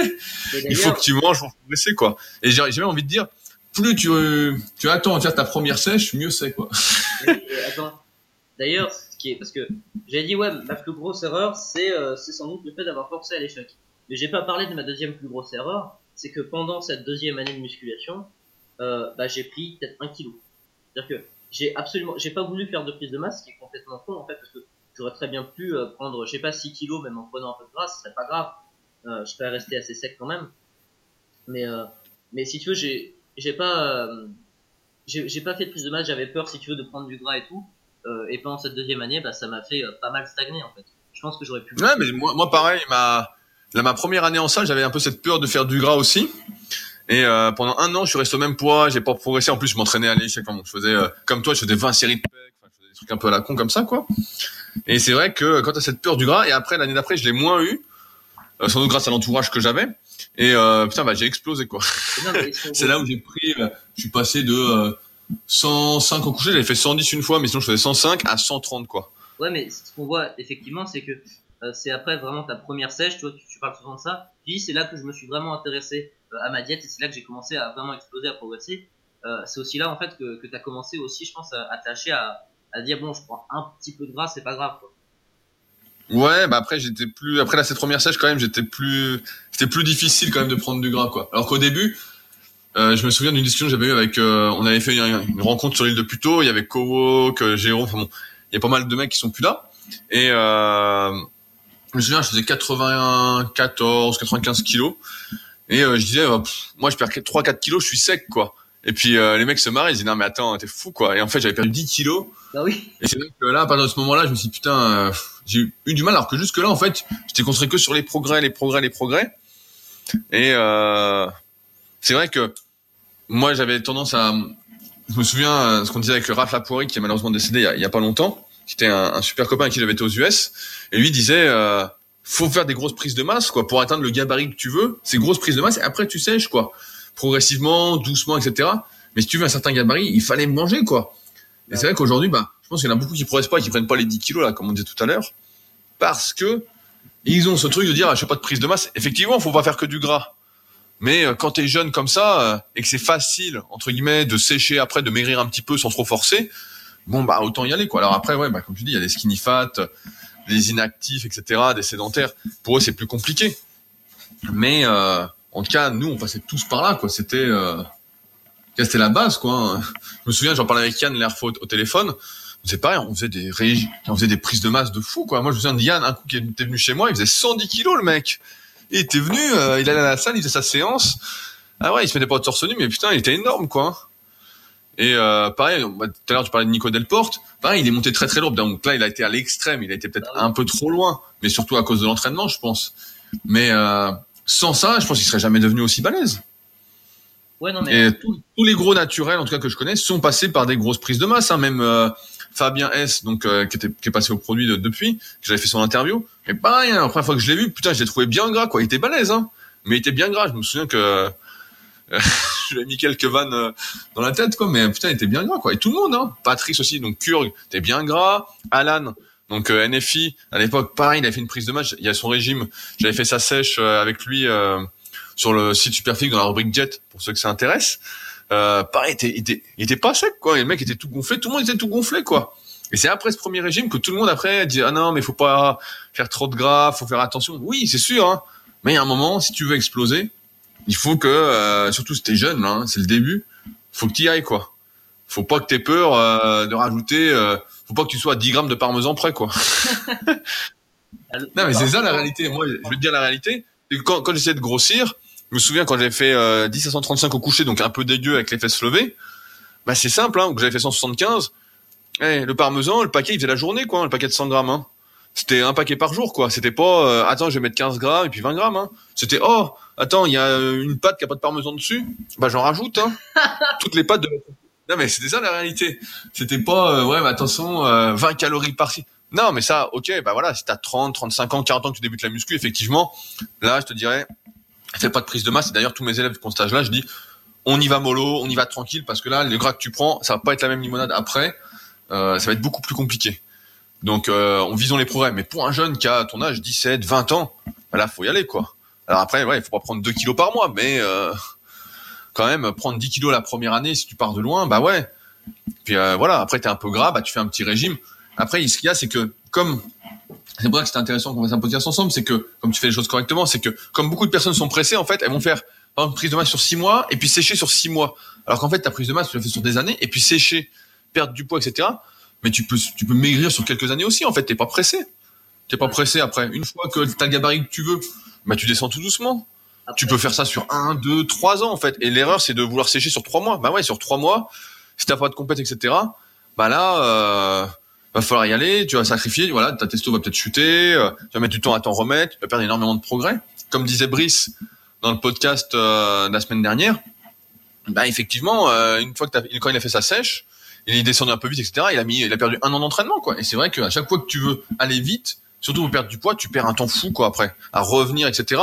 il faut que tu manges pour progresser quoi. Et j'ai même envie de dire, plus tu tu attends à faire ta première sèche, mieux c'est quoi. D'ailleurs, qui est parce que j'ai dit ouais ma plus grosse erreur c'est euh, c'est sans doute le fait d'avoir forcé à l'échec mais j'ai pas parlé de ma deuxième plus grosse erreur c'est que pendant cette deuxième année de musculation euh, bah, j'ai pris peut-être un kilo c'est à dire que j'ai absolument j'ai pas voulu faire de prise de masse ce qui est complètement con en fait parce que j'aurais très bien pu euh, prendre je sais pas 6 kilos même en prenant un peu de gras ce serait pas grave euh, je serais rester assez sec quand même mais euh, mais si tu veux j'ai j'ai pas euh, j'ai pas fait de prise de masse j'avais peur si tu veux de prendre du gras et tout euh, et pendant cette deuxième année, bah, ça m'a fait euh, pas mal stagner en fait. Je pense que j'aurais pu. Ouais, mais moi, moi pareil, ma, là, ma première année en salle, j'avais un peu cette peur de faire du gras aussi. Et euh, pendant un an, je suis resté au même poids, j'ai pas progressé. En plus, je m'entraînais à l'échec. Enfin, je faisais euh, comme toi, je faisais 20 séries de pecs, enfin, je faisais des trucs un peu à la con comme ça, quoi. Et c'est vrai que quand t'as cette peur du gras, et après l'année d'après, je l'ai moins eu, euh, sans doute grâce à l'entourage que j'avais. Et euh, putain, bah j'ai explosé quoi. c'est là où j'ai pris, je suis passé de 105 au coucher, j'avais fait 110 une fois, mais sinon je faisais 105 à 130 quoi. Ouais, mais ce qu'on voit effectivement, c'est que euh, c'est après vraiment ta première sèche, tu vois, tu, tu parles souvent de ça. Puis c'est là que je me suis vraiment intéressé euh, à ma diète et c'est là que j'ai commencé à vraiment exploser, à progresser. Euh, c'est aussi là en fait que, que tu as commencé aussi, je pense, à, à tâcher à, à dire bon, je prends un petit peu de gras, c'est pas grave quoi. Ouais, bah après j'étais plus après là cette première sèche quand même, j'étais plus c'était plus difficile quand même de prendre du gras quoi. Alors qu'au début, euh, je me souviens d'une discussion que j'avais eue avec, euh, on avait fait une, une rencontre sur l'île de Puto, il y avait Kowo, que Jérôme, enfin bon, il y a pas mal de mecs qui sont plus là. Et euh, je me souviens, je faisais 94, 95 kilos. Et euh, je disais, euh, pff, moi je perds 3-4 kilos, je suis sec quoi. Et puis euh, les mecs se marrent, ils disent non mais attends, t'es fou quoi. Et en fait j'avais perdu 10 kilos. Oui. Et c'est vrai que là, à partir de ce moment-là, je me suis dit putain, j'ai eu du mal alors que jusque là en fait, j'étais concentré que sur les progrès, les progrès, les progrès. Et c'est vrai que moi, j'avais tendance à, je me souviens ce qu'on disait avec Raph Lapoiri, qui est malheureusement décédé il y a, il y a pas longtemps, qui était un, un, super copain qui j'avais été aux US, et lui disait, euh, faut faire des grosses prises de masse, quoi, pour atteindre le gabarit que tu veux, ces grosses prises de masse, et après tu sèches, quoi, progressivement, doucement, etc. Mais si tu veux un certain gabarit, il fallait manger, quoi. Et c'est vrai qu'aujourd'hui, bah, je pense qu'il y en a beaucoup qui progressent pas, qui prennent pas les 10 kilos, là, comme on disait tout à l'heure, parce que ils ont ce truc de dire, ah, je fais pas de prise de masse. Effectivement, faut pas faire que du gras. Mais euh, quand t'es jeune comme ça euh, et que c'est facile entre guillemets de sécher après, de maigrir un petit peu sans trop forcer, bon bah autant y aller quoi. Alors après ouais, bah, comme tu dis, il y a des skinny fat, des inactifs, etc., des sédentaires. Pour eux c'est plus compliqué. Mais euh, en tout cas, nous on passait tous par là quoi. C'était euh, c'était la base quoi. Je me souviens, j'en parlais avec Yann l'airfo au téléphone. C'est pareil, on faisait des on faisait des prises de masse de fou quoi. Moi je me souviens de Yann un coup qui était venu chez moi, il faisait 110 kilos le mec. Il était venu, euh, il allait à la salle, il faisait sa séance. Ah ouais, il se mettait pas de torse mais putain, il était énorme, quoi. Et euh, pareil, tout à l'heure tu parlais de Nico Delporte. Pareil, il est monté très très lourd. Donc là, il a été à l'extrême. Il a été peut-être un peu trop loin, mais surtout à cause de l'entraînement, je pense. Mais euh, sans ça, je pense qu'il serait jamais devenu aussi balèze. Ouais, non, mais Et tous, tous les gros naturels, en tout cas que je connais, sont passés par des grosses prises de masse. Hein. Même euh, Fabien S, donc euh, qui, était, qui est passé au produit de- depuis, que j'avais fait son interview. Mais pareil, hein, la première fois que je l'ai vu, putain, je l'ai trouvé bien gras, quoi. Il était balèze, hein. Mais il était bien gras. Je me souviens que euh, je lui ai mis quelques vannes euh, dans la tête, quoi. Mais putain, il était bien gras, quoi. Et tout le monde, hein. Patrice aussi, donc Kurg, était bien gras. Alan, donc euh, NFI, à l'époque, pareil, il avait fait une prise de match. Il y a son régime. J'avais fait sa sèche euh, avec lui euh, sur le site Superphysique dans la rubrique Jet, pour ceux que ça intéresse. Euh, pareil, il était, il était, il était pas sec, quoi. Et le mec était tout gonflé. Tout le monde était tout gonflé, quoi. Et c'est après ce premier régime que tout le monde après dit ah non mais faut pas faire trop de gras, faut faire attention. Oui c'est sûr, hein. mais il y a un moment si tu veux exploser, il faut que euh, surtout si t'es jeune, hein, c'est le début, faut que tu y ailles quoi. Faut pas que t'aies peur euh, de rajouter, euh, faut pas que tu sois à 10 grammes de parmesan près quoi. Non mais c'est ça la réalité. Moi je te dire la réalité. Quand, quand j'essayais de grossir, je me souviens quand j'avais fait euh, 10 à 135 au coucher, donc un peu dégueu avec les fesses levées. Bah c'est simple, hein, que j'avais fait 175. Eh, le parmesan, le paquet, il faisait la journée, quoi, le paquet de 100 grammes. Hein. C'était un paquet par jour, quoi. C'était pas, euh, attends, je vais mettre 15 grammes et puis 20 grammes. Hein. C'était, oh, attends, il y a euh, une pâte qui a pas de parmesan dessus. Bah j'en rajoute. Hein. Toutes les pâtes de. Non mais c'était ça la réalité. C'était pas, euh, ouais, mais attention, euh, 20 calories par-ci. Non, mais ça, ok, bah voilà, si t'as 30, 35 ans, 40 ans que tu débutes la muscu, effectivement, là, je te dirais, fais pas de prise de masse. Et d'ailleurs, tous mes élèves de mon stage-là, je dis, on y va mollo, on y va tranquille, parce que là, le gras que tu prends, ça va pas être la même limonade après. Euh, ça va être beaucoup plus compliqué. Donc, euh, on visons les progrès. Mais pour un jeune qui a ton âge, 17, 20 ans, bah là, faut y aller, quoi. Alors après, ouais, il faut pas prendre 2 kilos par mois, mais euh, quand même, prendre 10 kilos la première année, si tu pars de loin, bah ouais. Puis euh, voilà, après, t'es un peu gras, bah tu fais un petit régime. Après, ce qu'il y a, c'est que comme c'est pour ça que c'est intéressant qu'on fasse un podcast ensemble, c'est que comme tu fais les choses correctement, c'est que comme beaucoup de personnes sont pressées, en fait, elles vont faire une prise de masse sur six mois et puis sécher sur six mois. Alors qu'en fait, ta prise de masse, tu l'as fait sur des années et puis sécher, perdre du poids, etc. Mais tu peux, tu peux maigrir sur quelques années aussi. En fait, t'es pas pressé. T'es pas pressé après. Une fois que t'as le gabarit que tu veux, bah tu descends tout doucement. après, Tu peux faire ça sur un, deux, trois ans en fait. Et l'erreur, c'est de vouloir sécher sur trois mois. Bah ouais, sur trois mois, si t'as pas de compète, etc. Bah là, euh, va falloir y aller. Tu vas sacrifier. Voilà, ta testo va peut-être chuter. euh, tu vas mettre du temps à t'en remettre. Tu vas perdre énormément de progrès. Comme disait Brice dans le podcast euh, de la semaine dernière. Bah effectivement, euh, une fois que t'as, quand il a fait sa sèche, il est descendu un peu vite, etc. Il a mis, il a perdu un an d'entraînement, quoi. Et c'est vrai qu'à chaque fois que tu veux aller vite, surtout pour perdre du poids, tu perds un temps fou, quoi, après, à revenir, etc.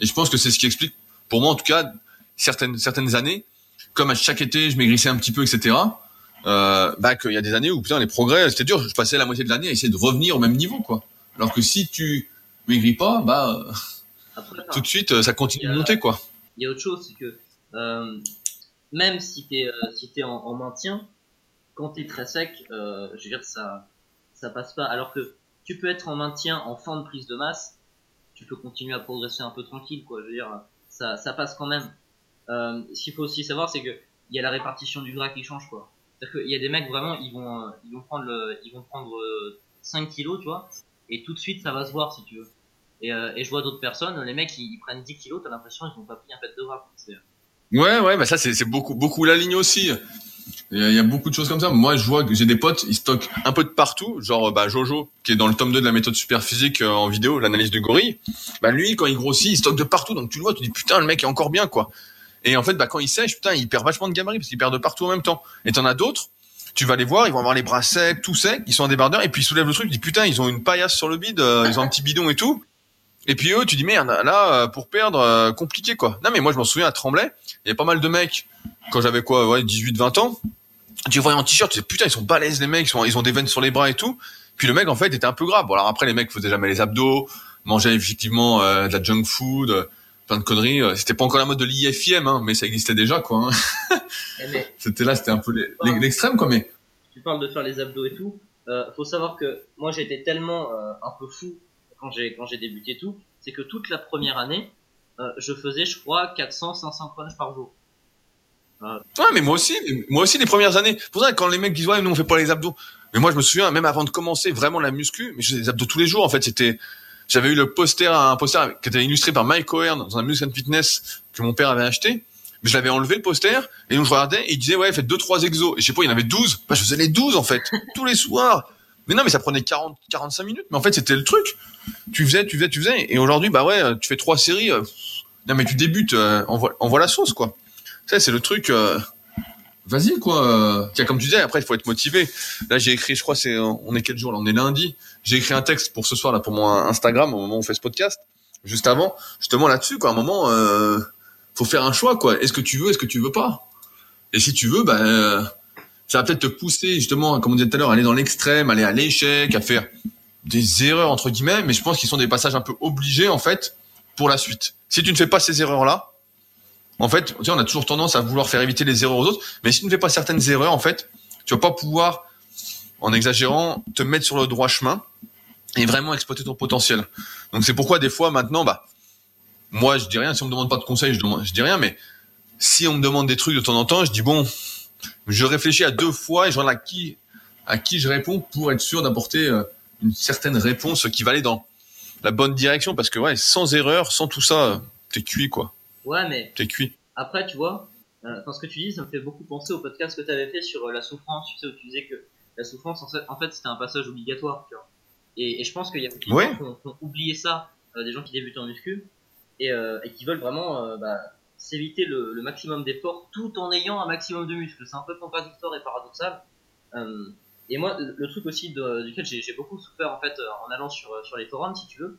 Et je pense que c'est ce qui explique, pour moi en tout cas, certaines certaines années, comme à chaque été, je maigrissais un petit peu, etc. Euh, bah qu'il y a des années où putain les progrès, c'était dur. Je passais la moitié de l'année à essayer de revenir au même niveau, quoi. Alors que si tu maigris pas, bah après, tout de suite, ça continue de monter, quoi. il y a autre chose, c'est que euh, même si t'es euh, si t'es en, en maintien, quand t'es très sec, euh, je veux dire ça ça passe pas. Alors que tu peux être en maintien en fin de prise de masse, tu peux continuer à progresser un peu tranquille, quoi. Je veux dire ça ça passe quand même. Euh, ce qu'il faut aussi savoir, c'est que il y a la répartition du gras qui change, quoi. C'est-à-dire qu'il y a des mecs vraiment, ils vont euh, ils vont prendre le, ils vont prendre euh, 5 kilos, tu vois, et tout de suite ça va se voir si tu veux. Et, euh, et je vois d'autres personnes, les mecs ils, prennent 10 kilos, t'as l'impression qu'ils n'ont pas pris un fait de gras. Ouais, ouais, bah ça c'est beaucoup beaucoup la ligne aussi. Il y, y a beaucoup de choses comme ça. Moi, je vois que j'ai des potes, ils stockent un peu de partout, genre bah Jojo, qui est dans le tome 2 de la méthode super physique euh, en vidéo, l'analyse du gorille. Bah lui, quand il grossit, il stocke de partout, donc tu le vois, tu dis putain, le mec est encore bien quoi. Et en fait, bah quand il sèche, putain, il perd vachement de gabarit parce qu'il perd de partout en même temps. Et t'en as d'autres, tu vas les voir, ils vont avoir les bras secs, tout secs, ils sont en débardeur, et puis ils soulèvent le truc, tu dis putain, ils ont une paillasse sur le bide, euh, ils ont un petit bidon et tout. Et puis eux, tu dis merde, là, euh, pour perdre, euh, compliqué quoi. Non mais moi je m'en souviens à Tremblay, il y a pas mal de mecs quand j'avais quoi, ouais, 18-20 ans. Tu voyais en t-shirt, tu dis putain ils sont balèzes les mecs, ils, sont, ils ont des veines sur les bras et tout. Puis le mec en fait était un peu grave. Bon alors après les mecs faisaient jamais les abdos, mangeait effectivement de la junk food, plein de conneries. C'était pas encore la mode de l'IFIM, hein, mais ça existait déjà, quoi. Hein. Eh, c'était là, c'était un peu l'extrême, quoi. Mais tu parles de faire les abdos et tout. faut savoir que moi j'étais tellement un peu fou quand j'ai quand j'ai débuté tout, c'est que toute la première année, je faisais, je crois, 400, 500 crunchs par jour. Ouais, mais moi aussi, moi aussi les premières années. Pour ça, quand les mecs disent ouais, nous on fait pas les abdos. Mais moi, je me souviens, même avant de commencer vraiment la muscu, mais je faisais des abdos tous les jours. En fait, c'était, j'avais eu le poster, un poster qui était illustré par Mike Cohen dans un Music Fitness que mon père avait acheté. Mais je l'avais enlevé le poster et donc je regardais et il disait ouais, faites deux trois exos. Et je sais pas, il y en avait 12. Bah, je faisais les 12 en fait, tous les soirs. Mais non, mais ça prenait 40, 45 minutes. Mais en fait, c'était le truc. Tu faisais, tu faisais, tu faisais. Et aujourd'hui, bah ouais, tu fais trois séries. Euh, non, mais tu débutes, euh, on voit la sauce, quoi. Ça, c'est le truc. Euh, vas-y, quoi. Tiens, comme tu disais, après, il faut être motivé. Là, j'ai écrit, je crois, c'est, on est quel jour là? On est lundi. J'ai écrit un texte pour ce soir là pour mon Instagram au moment où on fait ce podcast. Juste avant, justement là-dessus, quoi. À un moment, euh, faut faire un choix, quoi. Est-ce que tu veux, est-ce que tu veux pas? Et si tu veux, ben, ça va peut-être te pousser justement, comme on disait tout à l'heure, à aller dans l'extrême, aller à l'échec, à faire des erreurs entre guillemets. Mais je pense qu'ils sont des passages un peu obligés en fait pour la suite. Si tu ne fais pas ces erreurs-là, en fait, tu sais, on a toujours tendance à vouloir faire éviter les erreurs aux autres, mais si tu ne fais pas certaines erreurs, en fait, tu vas pas pouvoir, en exagérant, te mettre sur le droit chemin et vraiment exploiter ton potentiel. Donc c'est pourquoi des fois maintenant, bah, moi je dis rien. Si on me demande pas de conseils, je, je dis rien. Mais si on me demande des trucs de temps en temps, je dis bon, je réfléchis à deux fois et je regarde à qui, à qui je réponds pour être sûr d'apporter euh, une certaine réponse qui va aller dans la bonne direction. Parce que ouais, sans erreur, sans tout ça, t'es cuit quoi. Ouais, mais. T'es cuit. Après, tu vois, euh, ce que tu dis, ça me fait beaucoup penser au podcast que tu avais fait sur euh, la souffrance, tu sais, où tu disais que la souffrance, en fait, c'était un passage obligatoire, tu vois. Et, et je pense qu'il y a beaucoup de gens qui ont, oublié ça, euh, des gens qui débutent en muscu, et, euh, et qui veulent vraiment euh, bah, s'éviter le, le, maximum d'efforts tout en ayant un maximum de muscles. C'est un peu contradictoire et paradoxal. et moi, le truc aussi de, duquel j'ai beaucoup souffert, en fait, en allant sur, sur les forums, si tu veux,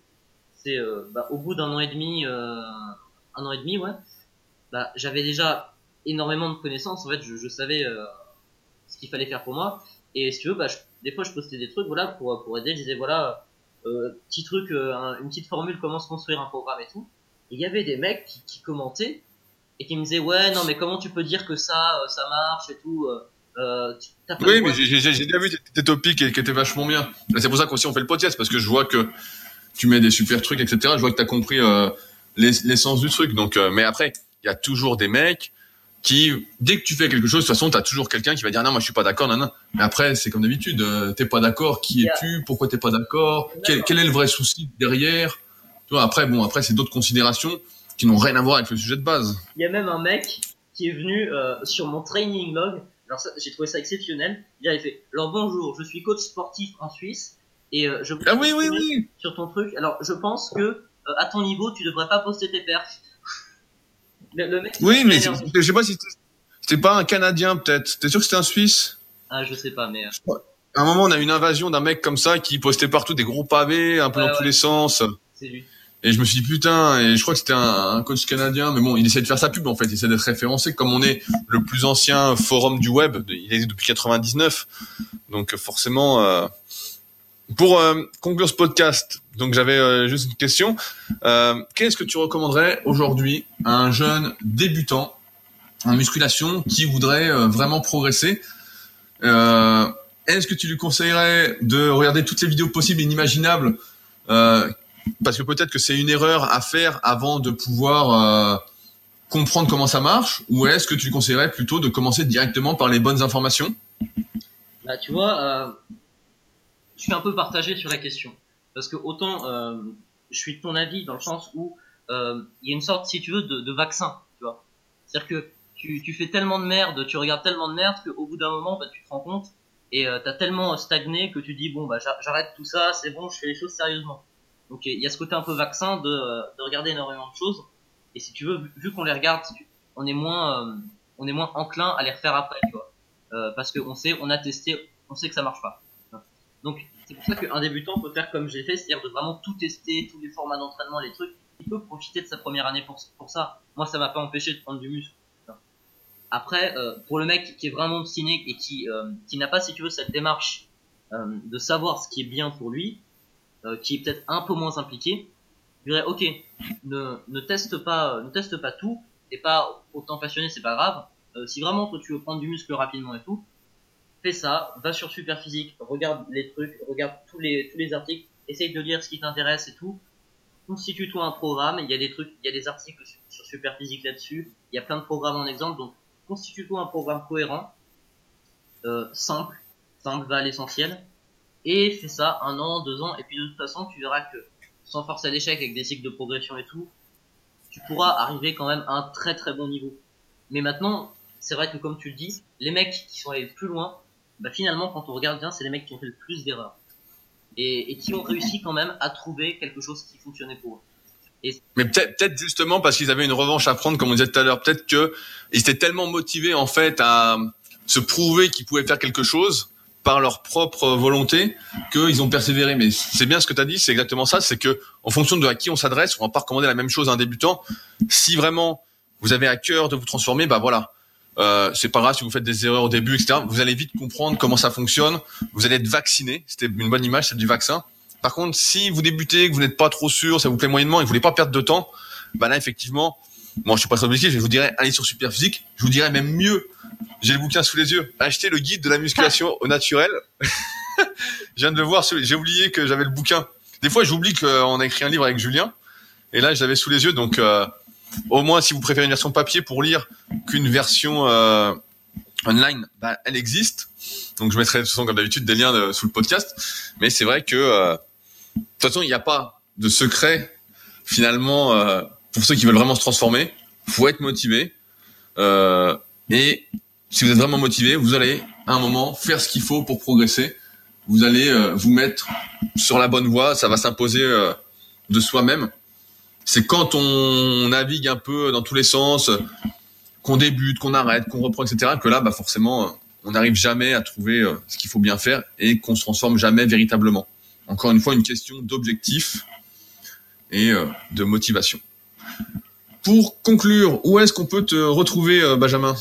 c'est bah, au bout d'un an et demi un an et demi, ouais, bah, j'avais déjà énormément de connaissances. En fait, je, je savais euh, ce qu'il fallait faire pour moi. Et si tu veux, bah, des fois, je postais des trucs, voilà, pour, pour aider. Je disais, voilà, euh, petit truc, euh, une petite formule, comment se construire un programme et tout. il y avait des mecs qui, qui, commentaient et qui me disaient, ouais, non, mais comment tu peux dire que ça, ça marche et tout. Euh, oui, mais j'ai déjà vu tes topics qui étaient vachement bien. C'est pour ça qu'aussi on fait le podcast parce que je vois que tu mets des super trucs, etc. Je vois que tu as compris euh, l'essence du truc. Donc, euh, mais après, il y a toujours des mecs qui, dès que tu fais quelque chose, de toute façon, tu as toujours quelqu'un qui va dire non, moi je suis pas d'accord, non, non. Mais après, c'est comme d'habitude, euh, t'es pas d'accord, qui es-tu, pourquoi t'es pas d'accord, quel, quel, est le vrai souci derrière? Tu vois, après, bon, après, c'est d'autres considérations qui n'ont rien à voir avec le sujet de base. Il y a même un mec qui est venu euh, sur mon training log. Alors j'ai trouvé ça exceptionnel. Il a fait alors bonjour, je suis coach sportif en Suisse et euh, je ah oui oui oui sur ton truc. Alors je pense que euh, à ton niveau, tu devrais pas poster tes perfs. Le, mec, oui, mais je sais pas si c'était pas un Canadien peut-être. T'es sûr que c'était un Suisse? Ah, je sais pas, mais. Euh. À un moment, on a eu une invasion d'un mec comme ça qui postait partout des gros pavés, un peu dans tous les sens. C'est lui. Et je me suis dit putain, et je crois que c'était un, coach canadien, mais bon, il essaie de faire sa pub en fait, il essaie d'être référencé. Comme on est le plus ancien forum du web, il est depuis 99, donc forcément, euh, pour euh, conclure ce podcast, donc j'avais euh, juste une question. Euh, Qu'est-ce que tu recommanderais aujourd'hui à un jeune débutant en musculation qui voudrait euh, vraiment progresser? Est-ce que tu lui conseillerais de regarder toutes les vidéos possibles et inimaginables Parce que peut-être que c'est une erreur à faire avant de pouvoir comprendre comment ça marche Ou est-ce que tu lui conseillerais plutôt de commencer directement par les bonnes informations? Bah tu vois je suis un peu partagé sur la question. Parce que autant euh, je suis de ton avis dans le sens où euh, il y a une sorte, si tu veux, de, de vaccin, tu vois. C'est-à-dire que tu, tu, fais tellement de merde, tu regardes tellement de merde qu'au bout d'un moment, bah, tu te rends compte et euh, t'as tellement stagné que tu dis bon bah j'arrête tout ça, c'est bon, je fais les choses sérieusement. Donc il y a ce côté un peu vaccin de, de regarder énormément de choses. Et si tu veux, vu, qu'on les regarde, on est moins, euh, on est moins enclin à les refaire après, tu vois. Euh, parce qu'on sait, on a testé, on sait que ça marche pas. Donc c'est pour ça qu'un débutant peut faire comme j'ai fait, c'est-à-dire de vraiment tout tester, tous les formats d'entraînement, les trucs. Il peut profiter de sa première année pour, pour ça. Moi, ça m'a pas empêché de prendre du muscle. Après, euh, pour le mec qui est vraiment cynique et qui, euh, qui n'a pas, si tu veux, cette démarche euh, de savoir ce qui est bien pour lui, qui est peut-être un peu moins impliqué, je dirais ok, ne, ne teste pas, ne teste pas tout, et pas autant passionné, c'est pas grave. Si vraiment toi tu veux prendre du muscle rapidement et tout, fais ça, va sur Superphysique, regarde les trucs, regarde tous les tous les articles, essaye de lire ce qui t'intéresse et tout. Constitue-toi un programme, il y a des trucs, il y a des articles sur Superphysique là-dessus, il y a plein de programmes en exemple, donc constitue-toi un programme cohérent, euh, simple, simple, va à l'essentiel, et fais ça un an, deux ans, et puis de toute façon tu verras que sans force à l'échec avec des cycles de progression et tout, tu pourras arriver quand même à un très très bon niveau. Mais maintenant, c'est vrai que comme tu le dis, les mecs qui sont allés plus loin, bah finalement quand on regarde bien, c'est les mecs qui ont fait le plus d'erreurs. Et, et, qui ont réussi quand même à trouver quelque chose qui fonctionnait pour eux. Mais peut-être peut justement parce qu'ils avaient une revanche à prendre, comme on disait tout à l'heure, peut-être qu'ils étaient tellement motivés en fait à se prouver qu'ils pouvaient faire quelque chose par leur propre volonté qu'ils ont persévéré. Mais c'est bien ce que tu as dit, c'est exactement ça, c'est que en fonction de à qui on s'adresse, on va pas recommander la même chose à un débutant. Si vraiment vous avez à cœur de vous transformer, bah voilà. Euh, c'est pas grave si vous faites des erreurs au début, etc. Vous allez vite comprendre comment ça fonctionne. Vous allez être vacciné. C'était une bonne image, celle du vaccin. Par contre, si vous débutez, que vous n'êtes pas trop sûr, ça vous plaît moyennement et que vous voulez pas perdre de temps, bah là, effectivement, moi, je suis pas très objectif, je vous dirais, allez sur Superphysique. Je vous dirais même mieux, j'ai le bouquin sous les yeux. Achetez le guide de la musculation au naturel. je viens de le voir. J'ai oublié que j'avais le bouquin. Des fois, j'oublie qu'on a écrit un livre avec Julien. Et là, je l'avais sous les yeux. Donc, euh, au moins, si vous préférez une version papier pour lire qu'une version euh, online, bah, elle existe. Donc, je mettrai de toute façon, comme d'habitude, des liens euh, sous le podcast. Mais c'est vrai que, de toute façon, il n'y a pas de secret finalement pour ceux qui veulent vraiment se transformer. Faut être motivé. Euh, et si vous êtes vraiment motivé, vous allez à un moment faire ce qu'il faut pour progresser. Vous allez euh, vous mettre sur la bonne voie, ça va s'imposer euh, de soi-même. C'est quand on navigue un peu dans tous les sens, qu'on débute, qu'on arrête, qu'on reprend, etc., que là, bah forcément, on n'arrive jamais à trouver euh, ce qu'il faut bien faire et qu'on se transforme jamais véritablement. Encore une fois, une question d'objectif et de motivation. Pour conclure, où est-ce qu'on peut te retrouver, euh, Benjamin?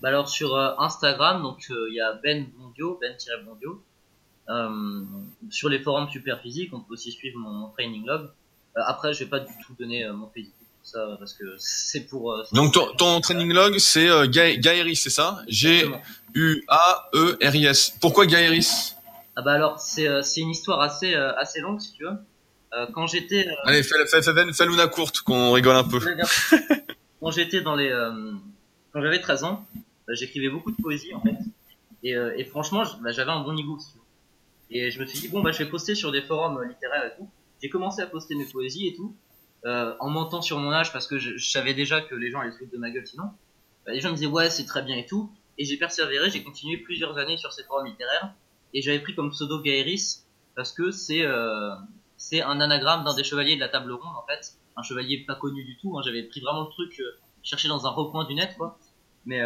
Bah Alors sur euh, Instagram, donc euh, il y a Ben Bondio, Ben-Bondio. sur les forums super physiques, on peut aussi suivre mon, training log. Après, je vais pas du tout donner mon physique ça parce que c'est pour. donc ton, training log, c'est Gaëris, c'est ça? G U A E R I S. Pourquoi Gaëris? Ah bah alors c'est une histoire assez assez longue si tu veux. Euh, quand j'étais. Euh, Allez, fais, fais, fais, fais Luna courte, qu'on rigole un peu. quand j'étais dans les. Euh, quand j'avais 13 ans, j'écrivais beaucoup de poésie en fait. Et, et franchement, bah, j'avais un bon niveau. Et je me suis dit, bon, bah, je vais poster sur des forums littéraires et tout. J'ai commencé à poster mes poésies et tout. Euh, en mentant sur mon âge parce que je, savais déjà que les gens allaient se foutre de ma gueule sinon. Bah, les gens me disaient ouais c'est très bien et tout. Et j'ai persévéré, j'ai continué plusieurs années sur ces forums littéraires. Et j'avais pris comme pseudo Gaeris parce que c'est euh, c'est un anagramme d'un des chevaliers de la table ronde en fait, un chevalier pas connu du tout. Hein. J'avais pris vraiment le truc euh, cherché dans un recoin du net quoi. Mais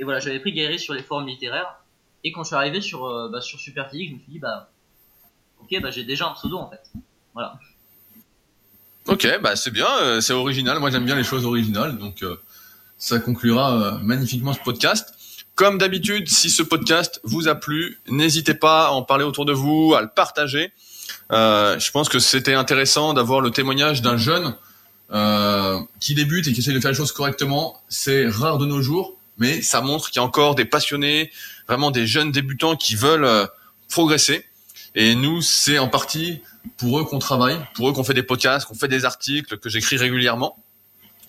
et voilà, j'avais pris Guéry sur les forums littéraires. Et quand je suis arrivé sur bah, sur Super Physique, je me suis dit bah ok bah j'ai déjà un pseudo en fait. Voilà. Ok, bah c'est bien, euh, c'est original. Moi j'aime bien les choses originales, donc ça conclura magnifiquement ce podcast. Comme d'habitude, si ce podcast vous a plu, n'hésitez pas à en parler autour de vous, à le partager. Euh, je pense que c'était intéressant d'avoir le témoignage d'un jeune euh, qui débute et qui essaie de faire les choses correctement. C'est rare de nos jours, mais ça montre qu'il y a encore des passionnés, vraiment des jeunes débutants qui veulent euh, progresser. Et nous, c'est en partie pour eux qu'on travaille, pour eux qu'on fait des podcasts, qu'on fait des articles, que j'écris régulièrement.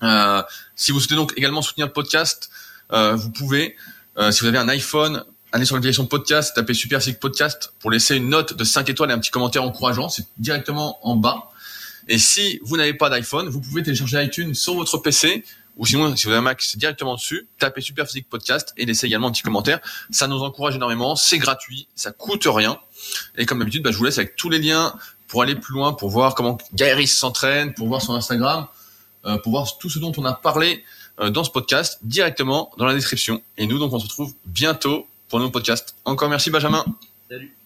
Euh, si vous souhaitez donc également soutenir le podcast, euh, vous pouvez. si vous avez un iPhone, allez sur l'application podcast, tapez Super Physique Podcast pour laisser une note de 5 étoiles et un petit commentaire encourageant. C'est directement en bas. Et si vous n'avez pas d'iPhone, vous pouvez télécharger iTunes sur votre PC ou sinon, si vous avez un Mac, c'est directement dessus. Tapez Super Physique Podcast et laissez également un petit commentaire. Ça nous encourage énormément. C'est gratuit. Ça coûte rien. Et comme d'habitude, bah, je vous laisse avec tous les liens pour aller plus loin, pour voir comment Gairis s'entraîne, pour voir son Instagram, euh, pour voir tout ce dont on a parlé euh, dans ce podcast directement dans la description. Et nous, donc, on se retrouve bientôt pour un podcast. Encore merci Benjamin. Salut.